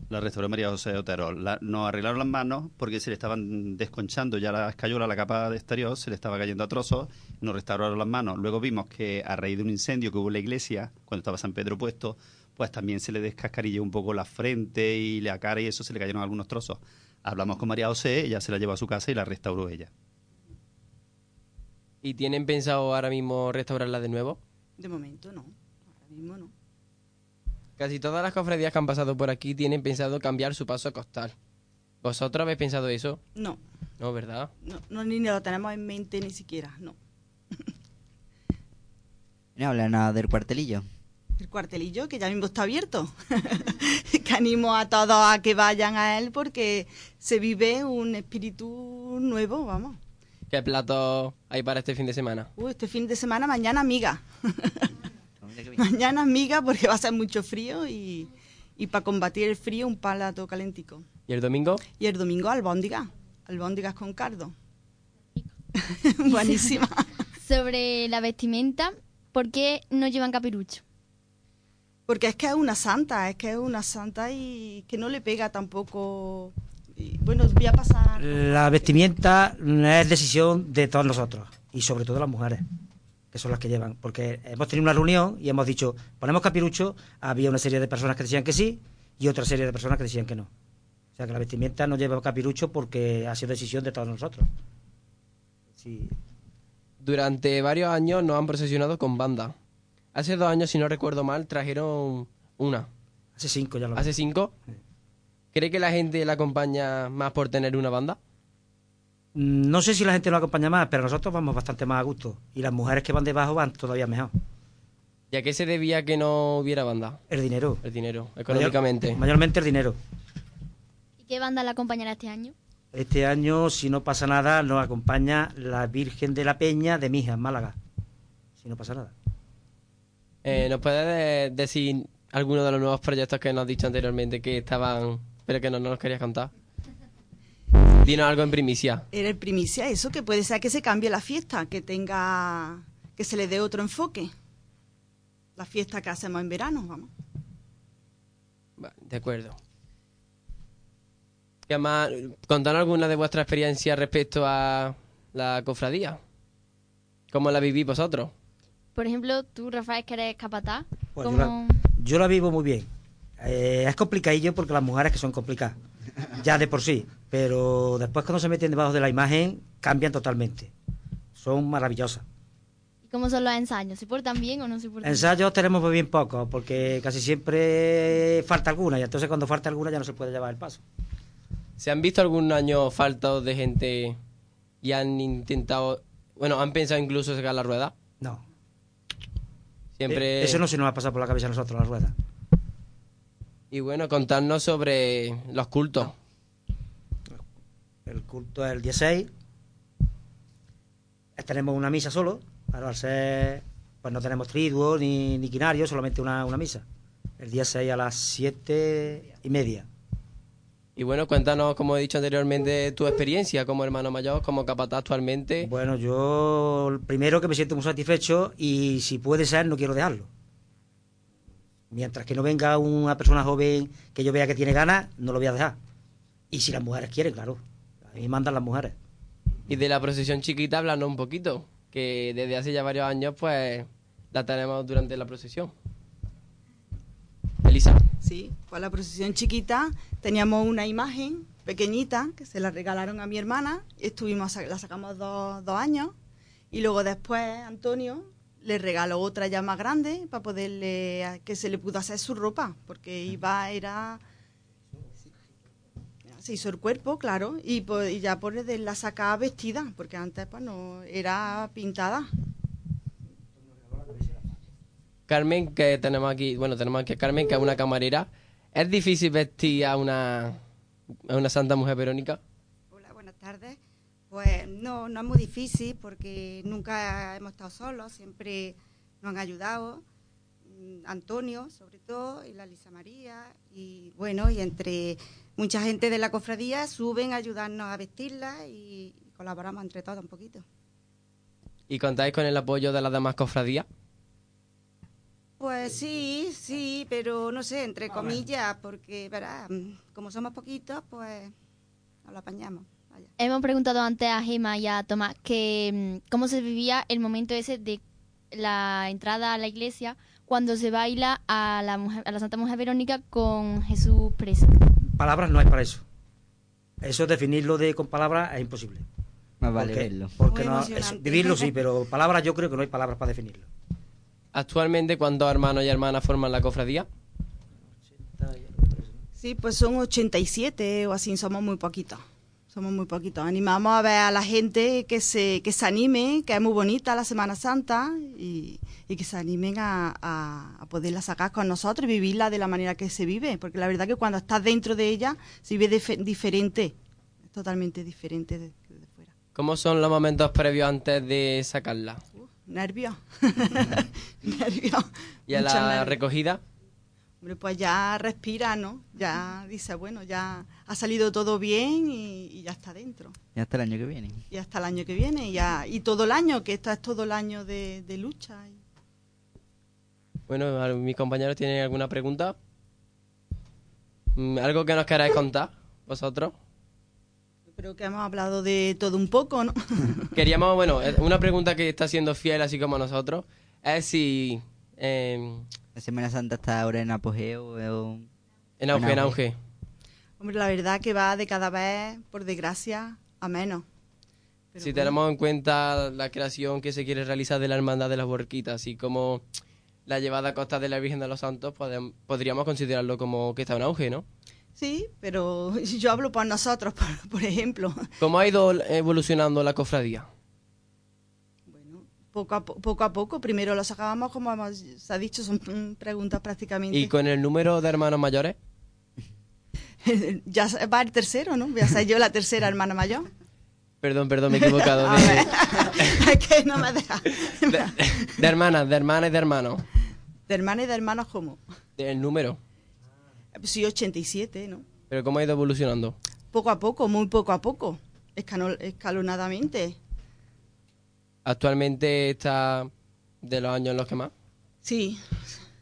La restauró María José Otero. La- nos arreglaron las manos porque se le estaban desconchando ya la escayola, la capa de exterior, se le estaba cayendo a trozos. Nos restauraron las manos. Luego vimos que a raíz de un incendio que hubo en la iglesia, cuando estaba San Pedro puesto, pues también se le descascarilló un poco la frente y la cara y eso se le cayeron algunos trozos. Hablamos con María José, ella se la llevó a su casa y la restauró ella. ¿Y tienen pensado ahora mismo restaurarla de nuevo? De momento no, ahora mismo no. Casi todas las cofradías que han pasado por aquí tienen pensado cambiar su paso costal. ¿Vosotros habéis pensado eso? No, No, ¿verdad? no, no ni lo tenemos en mente ni siquiera, no. No habla nada del cuartelillo. El cuartelillo, que ya mismo está abierto. que animo a todos a que vayan a él porque se vive un espíritu nuevo, vamos. ¿Qué platos hay para este fin de semana? Uy, este fin de semana, mañana amiga. mañana amiga porque va a ser mucho frío y, y para combatir el frío un plato calentico. ¿Y el domingo? Y el domingo albóndigas, albóndigas con cardo. Buenísima. Sobre la vestimenta, ¿por qué no llevan capirucho? Porque es que es una santa, es que es una santa y que no le pega tampoco. Bueno, voy a pasar. La vestimenta es decisión de todos nosotros y sobre todo las mujeres, que son las que llevan. Porque hemos tenido una reunión y hemos dicho, ponemos capirucho, había una serie de personas que decían que sí y otra serie de personas que decían que no. O sea que la vestimenta no lleva capirucho porque ha sido decisión de todos nosotros. Sí. Durante varios años nos han procesionado con banda. Hace dos años, si no recuerdo mal, trajeron una. Hace cinco ya lo ¿Hace cinco? ¿Cree que la gente la acompaña más por tener una banda? Mm, No sé si la gente lo acompaña más, pero nosotros vamos bastante más a gusto. Y las mujeres que van debajo van todavía mejor. ¿Y a qué se debía que no hubiera banda? El dinero. El dinero, económicamente. Mayor- mayormente el dinero. ¿Y qué banda la acompañará este año? Este año, si no pasa nada, nos acompaña la Virgen de la Peña de Mija, en Málaga. Si no pasa nada. Eh, ¿Nos puede de- decir alguno de los nuevos proyectos que nos has dicho anteriormente que estaban, pero que no, no nos querías contar? Dinos algo en primicia. Era el primicia, eso que puede ser que se cambie la fiesta, que tenga. que se le dé otro enfoque. La fiesta que hacemos en verano, vamos. Va, De acuerdo. ¿Qué más? Contanos alguna de vuestras experiencias respecto a la cofradía. ¿Cómo la vivís vosotros? Por ejemplo, tú, Rafael, que eres capataz, yo, ¿cómo- la, yo la vivo muy bien. Eh, es complicadillo porque las mujeres que son complicadas, ya de por sí. Pero después cuando se meten debajo de la imagen, cambian totalmente. Son maravillosas. ¿Y cómo son los ensayos? ¿Se portan bien o no se portan bien? Ensayos tenemos muy bien pocos, porque casi siempre falta alguna, y entonces cuando falta alguna ya no se puede llevar el paso. ¿Se han visto algún año faltos de gente y han intentado, bueno, han pensado incluso sacar la rueda? No. Siempre... Eh, Eso no se nos ha pasado por la cabeza a nosotros, la rueda. Y bueno, contarnos sobre los cultos. El culto es el 16. Tenemos una misa solo. Para al ser, pues no tenemos triduo ni, ni quinario, solamente una, una misa. El 16 a las 7 y media. Y bueno, cuéntanos, como he dicho anteriormente, tu experiencia como hermano mayor, como capataz actualmente. Bueno, yo primero que me siento muy satisfecho y si puede ser no quiero dejarlo. Mientras que no venga una persona joven que yo vea que tiene ganas, no lo voy a dejar. Y si las mujeres quieren, claro. A mí mandan las mujeres. Y de la procesión chiquita, hablando un poquito, que desde hace ya varios años, pues, la tenemos durante la procesión. Elisa. Sí, pues la procesión chiquita teníamos una imagen pequeñita que se la regalaron a mi hermana. Estuvimos, la sacamos dos, dos años y luego después Antonio le regaló otra ya más grande para poderle que se le pudo hacer su ropa, porque iba era se hizo el cuerpo, claro, y, pues, y ya por de la sacaba vestida, porque antes pues no era pintada. Carmen, que tenemos aquí, bueno, tenemos aquí a Carmen, que es una camarera. ¿Es difícil vestir a una, a una Santa Mujer Verónica? Hola, buenas tardes. Pues no, no es muy difícil porque nunca hemos estado solos, siempre nos han ayudado. Mm, Antonio, sobre todo, y la Lisa María, y bueno, y entre mucha gente de la cofradía suben a ayudarnos a vestirla y colaboramos entre todos un poquito. ¿Y contáis con el apoyo de las demás cofradías? Pues sí, sí, pero no sé, entre comillas, porque, verá, mm, como somos poquitos, pues nos lo apañamos. Hemos preguntado antes a Gema y a Tomás que mm, cómo se vivía el momento ese de la entrada a la iglesia cuando se baila a la, mujer- a la Santa Mujer Verónica con Jesús preso. Palabras no hay para eso. Eso definirlo de con palabras es imposible. Más vale Porque- verlo. Porque Muy no, emocionante. es- vivirlo sí, pero palabras yo creo que no hay palabras para definirlo. Actualmente, ¿cuántos hermanos y hermanas forman la cofradía? Sí, pues son 87 o así, somos muy poquitos. Somos muy poquitos. Animamos a ver a la gente que se, que se anime, que es muy bonita la Semana Santa y, y que se animen a, a- a poderla sacar con nosotros y vivirla de la manera que se vive. Porque la verdad que cuando estás dentro de ella se vive dife- diferente, totalmente diferente. De, ¿Cómo son los momentos previos antes de sacarla? nervios. nervios. ¿Y a la nervios. recogida? Hombre, pues ya respira, ¿no? Ya dice, bueno, ya ha salido todo bien y, y ya está dentro. Y hasta el año que viene. Y hasta el año que viene, y, ya, y todo el año, que esto es todo el año de, de lucha. Bueno, ¿a- ¿mis compañeros tienen alguna pregunta? Mm, ¿Algo que nos queráis contar vosotros? Creo que hemos hablado de todo un poco, ¿no? Queríamos, bueno, eh, una pregunta que está siendo fiel así como nosotros, es si... eh, La Semana Santa está ahora en apogeo. o- en auge, en auge. Hombre, la verdad que va de cada vez, por desgracia, a menos. Si tenemos en cuenta la creación que se quiere realizar de la Hermandad de las Borquitas, así como la llevada a costa de la Virgen de los Santos, podríamos considerarlo como que está en auge, ¿no? Sí, pero yo hablo por nosotros, por, por ejemplo. ¿Cómo ha ido evolucionando la cofradía? Poco a, po- poco a poco, primero lo sacábamos, como hemos, se ha dicho, son mm, preguntas prácticamente. ¿Y con el número de hermanos mayores? ya va el tercero, ¿no? Voy a ser yo la tercera hermana mayor. Perdón, perdón, me he equivocado. A De, ver, es que no me deja. de hermanas, de hermanas y de hermanos. De hermanas y de hermanos, ¿cómo? El número. Sí, 87, ¿no? Pero ¿cómo ha ido evolucionando? Poco a poco, muy poco a poco, escalonadamente. Actualmente está de los años en los que más. Sí,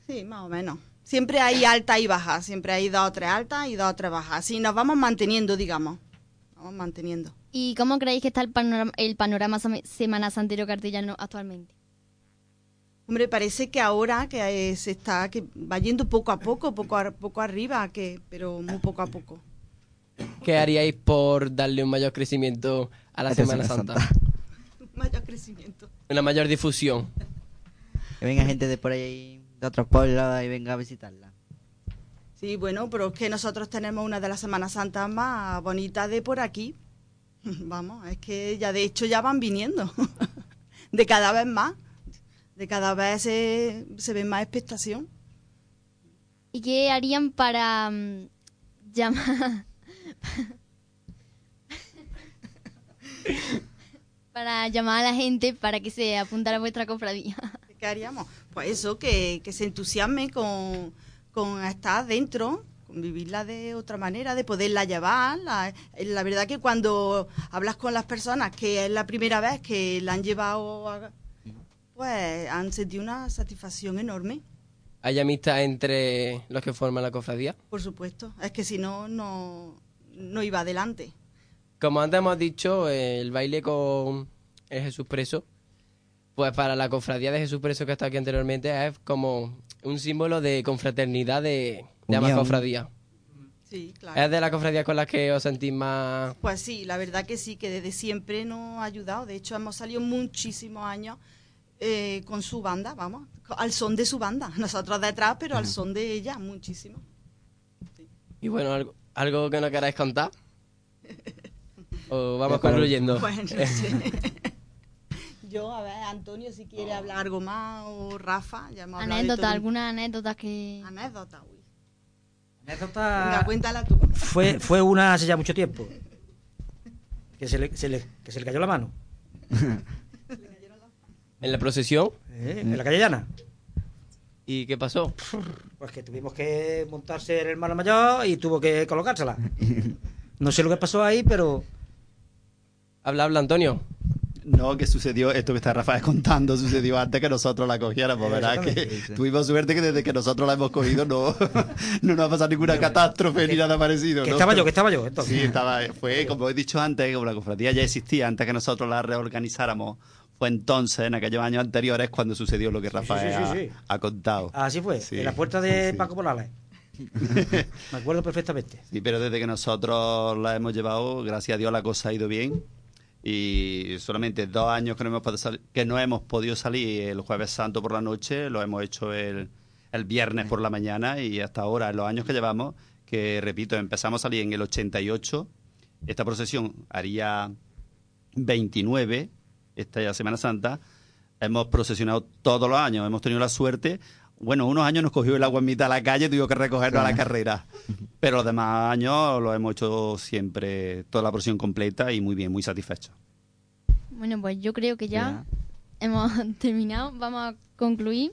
sí, más o menos. Siempre hay altas y bajas, siempre hay dos o tres altas y dos o tres bajas. Así nos vamos manteniendo, digamos. Vamos manteniendo. ¿Y cómo creéis que está el panorama, el panorama Semana Santero cartellano actualmente? Hombre, parece que ahora que eh, se está, que va yendo poco a poco, poco a, poco arriba, que, pero muy poco a poco. ¿Qué haríais por darle un mayor crecimiento a la Semana Santa? Mayor crecimiento. Una mayor difusión. Que venga gente de por ahí, de otros pueblos y venga a visitarla. Sí, bueno, pero es que nosotros tenemos una de las Semanas Santas más bonitas de por aquí. Vamos, es que ya de hecho ya van viniendo. de cada vez más. De cada vez se, se ve más expectación. ¿Y qué harían para mm, llamar para llamar a la gente para que se apuntara a vuestra cofradía? ¿Qué haríamos? Pues eso, que, que se entusiasme con, con estar dentro, con vivirla de otra manera, de poderla llevar. La, la verdad que cuando hablas con las personas, que es la primera vez que la han llevado, a- pues han sentido una satisfacción enorme, ¿Hay amistad entre los que forman la cofradía? por supuesto. Es que si no, no, no iba adelante. Como antes hemos dicho, eh, el baile con el Jesús preso, pues para la cofradía de Jesús preso que está aquí anteriormente es como un símbolo de confraternidad de, de ambas cofradías. Sí, claro. ¿Es de las cofradías con las que os sentís más...? Pues sí, la verdad que sí, que desde siempre nos ha ayudado. De hecho, hemos salido muchísimos años eh, con su banda, vamos, al son de su banda. Nosotros detrás, pero al son de ella, muchísimo. Y bueno, algo, algo que no queráis contar. O vamos concluyendo. Bueno. Yo, a ver, Antonio, si quiere hablar algo más, o Rafa, ya hemos hablado Anécdota, alguna anécdota que... Anécdota, uy. Anécdota. Venga, cuéntala tú. Fue, fue una hace ya mucho tiempo. Que se le, se le- que se le cayó la mano. En la procesión. ¿eh? En la calle llana. ¿Y qué pasó? Pues que tuvimos que montarse el hermano mayor y tuvo que colocársela. No sé lo que pasó ahí, pero. Habla, habla, Antonio. No, que sucedió, esto que está Rafael contando, sucedió antes que nosotros la cogiéramos, ¿verdad? Que tuvimos suerte que desde que nosotros la hemos cogido no, no nos ha pasado ninguna catástrofe ni nada parecido. Que ¿no? estaba yo, que estaba yo. entonces. Sí, estaba, fue, como he dicho antes, como la cofradía ya existía, antes que nosotros la reorganizáramos, fue entonces, en aquellos años anteriores, cuando sucedió lo que Rafael sí, sí, ha- sí. Ha, contado. Así fue, en la puerta de. Paco Morales. Me acuerdo perfectamente. Sí, pero desde que nosotros la hemos llevado, gracias a Dios la cosa ha ido bien. Y solamente dos años que no hemos podido salir, que no hemos podido salir el jueves santo por la noche, lo hemos hecho el, el viernes por la mañana y hasta ahora, en los años que llevamos, que repito, empezamos a salir en el 88, esta procesión haría 29, esta Semana Santa, hemos procesionado todos los años, hemos tenido la suerte. Bueno, unos años nos cogió el agua en mitad de la calle, tuvimos que recogernos a la carrera. Pero los demás años lo hemos hecho siempre, toda la procesión completa y muy bien, muy satisfechos. Bueno, pues yo creo que ya hemos terminado. Vamos a concluir.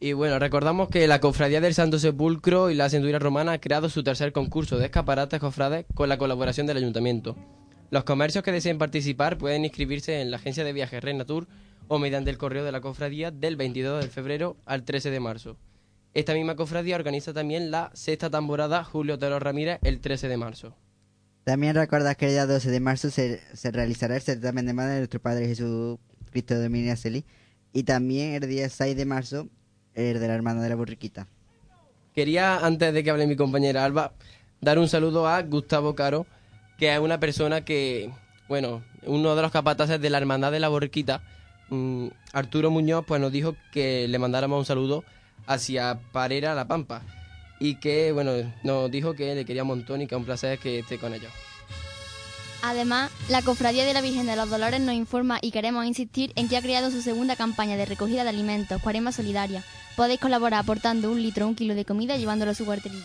Y bueno, recordamos que la Cofradía del Santo Sepulcro y la Centuria Romana ha creado su tercer concurso de escaparates cofrades con la colaboración del Ayuntamiento. Los comercios que deseen participar pueden inscribirse en la agencia de viajes Reina Tour o mediante el correo de la cofradía del 22 de febrero al 13 de marzo. Esta misma cofradía organiza también la sexta temporada Julio Otero Ramírez el 13 de marzo. También recordad que el día 12 de marzo se, se realizará el certamen de madre de nuestro Padre Jesús Cristo de Miniaceli. Y también el día 6 de marzo, el de la hermana de la borriquita. Quería, antes de que hable mi compañera Alba, dar un saludo a Gustavo Caro, que es una persona que, bueno, uno de los capataces de la Hermandad de la Borriquita, mm, Arturo Muñoz, pues nos dijo que le mandáramos un saludo hacia Parera La Pampa. Y que, bueno, nos dijo que le quería un montón y que es un placer que esté con ellos. Además, la Cofradía de la Virgen de los Dolores nos informa y queremos insistir en que ha creado su segunda campaña de recogida de alimentos, Cuaresma Solidaria. Podéis colaborar aportando un litro o un kilo de comida y llevándolo a su cuartelillo.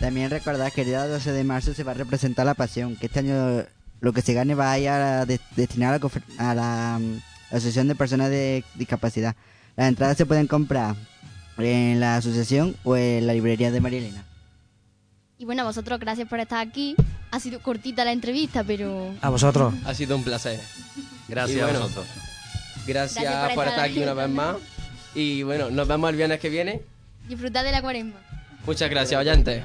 También recordad que el día 12 de marzo se va a representar la pasión, que este año lo que se gane va a ir a de- destinar a la, cofre- a la, mm, Asociación de Personas de Discapacidad. Las entradas se pueden comprar en la asociación o en la librería de María Elena. Y bueno, a vosotros gracias por estar aquí. Ha sido cortita la entrevista, pero... A vosotros. Ha sido un placer. Gracias Y a bueno, vosotros. Gracias, Gracias por por estar estar aquí una vez más. Y bueno, nos vemos el viernes que viene. Disfrutad de la cuaresma. Muchas gracias, oyentes.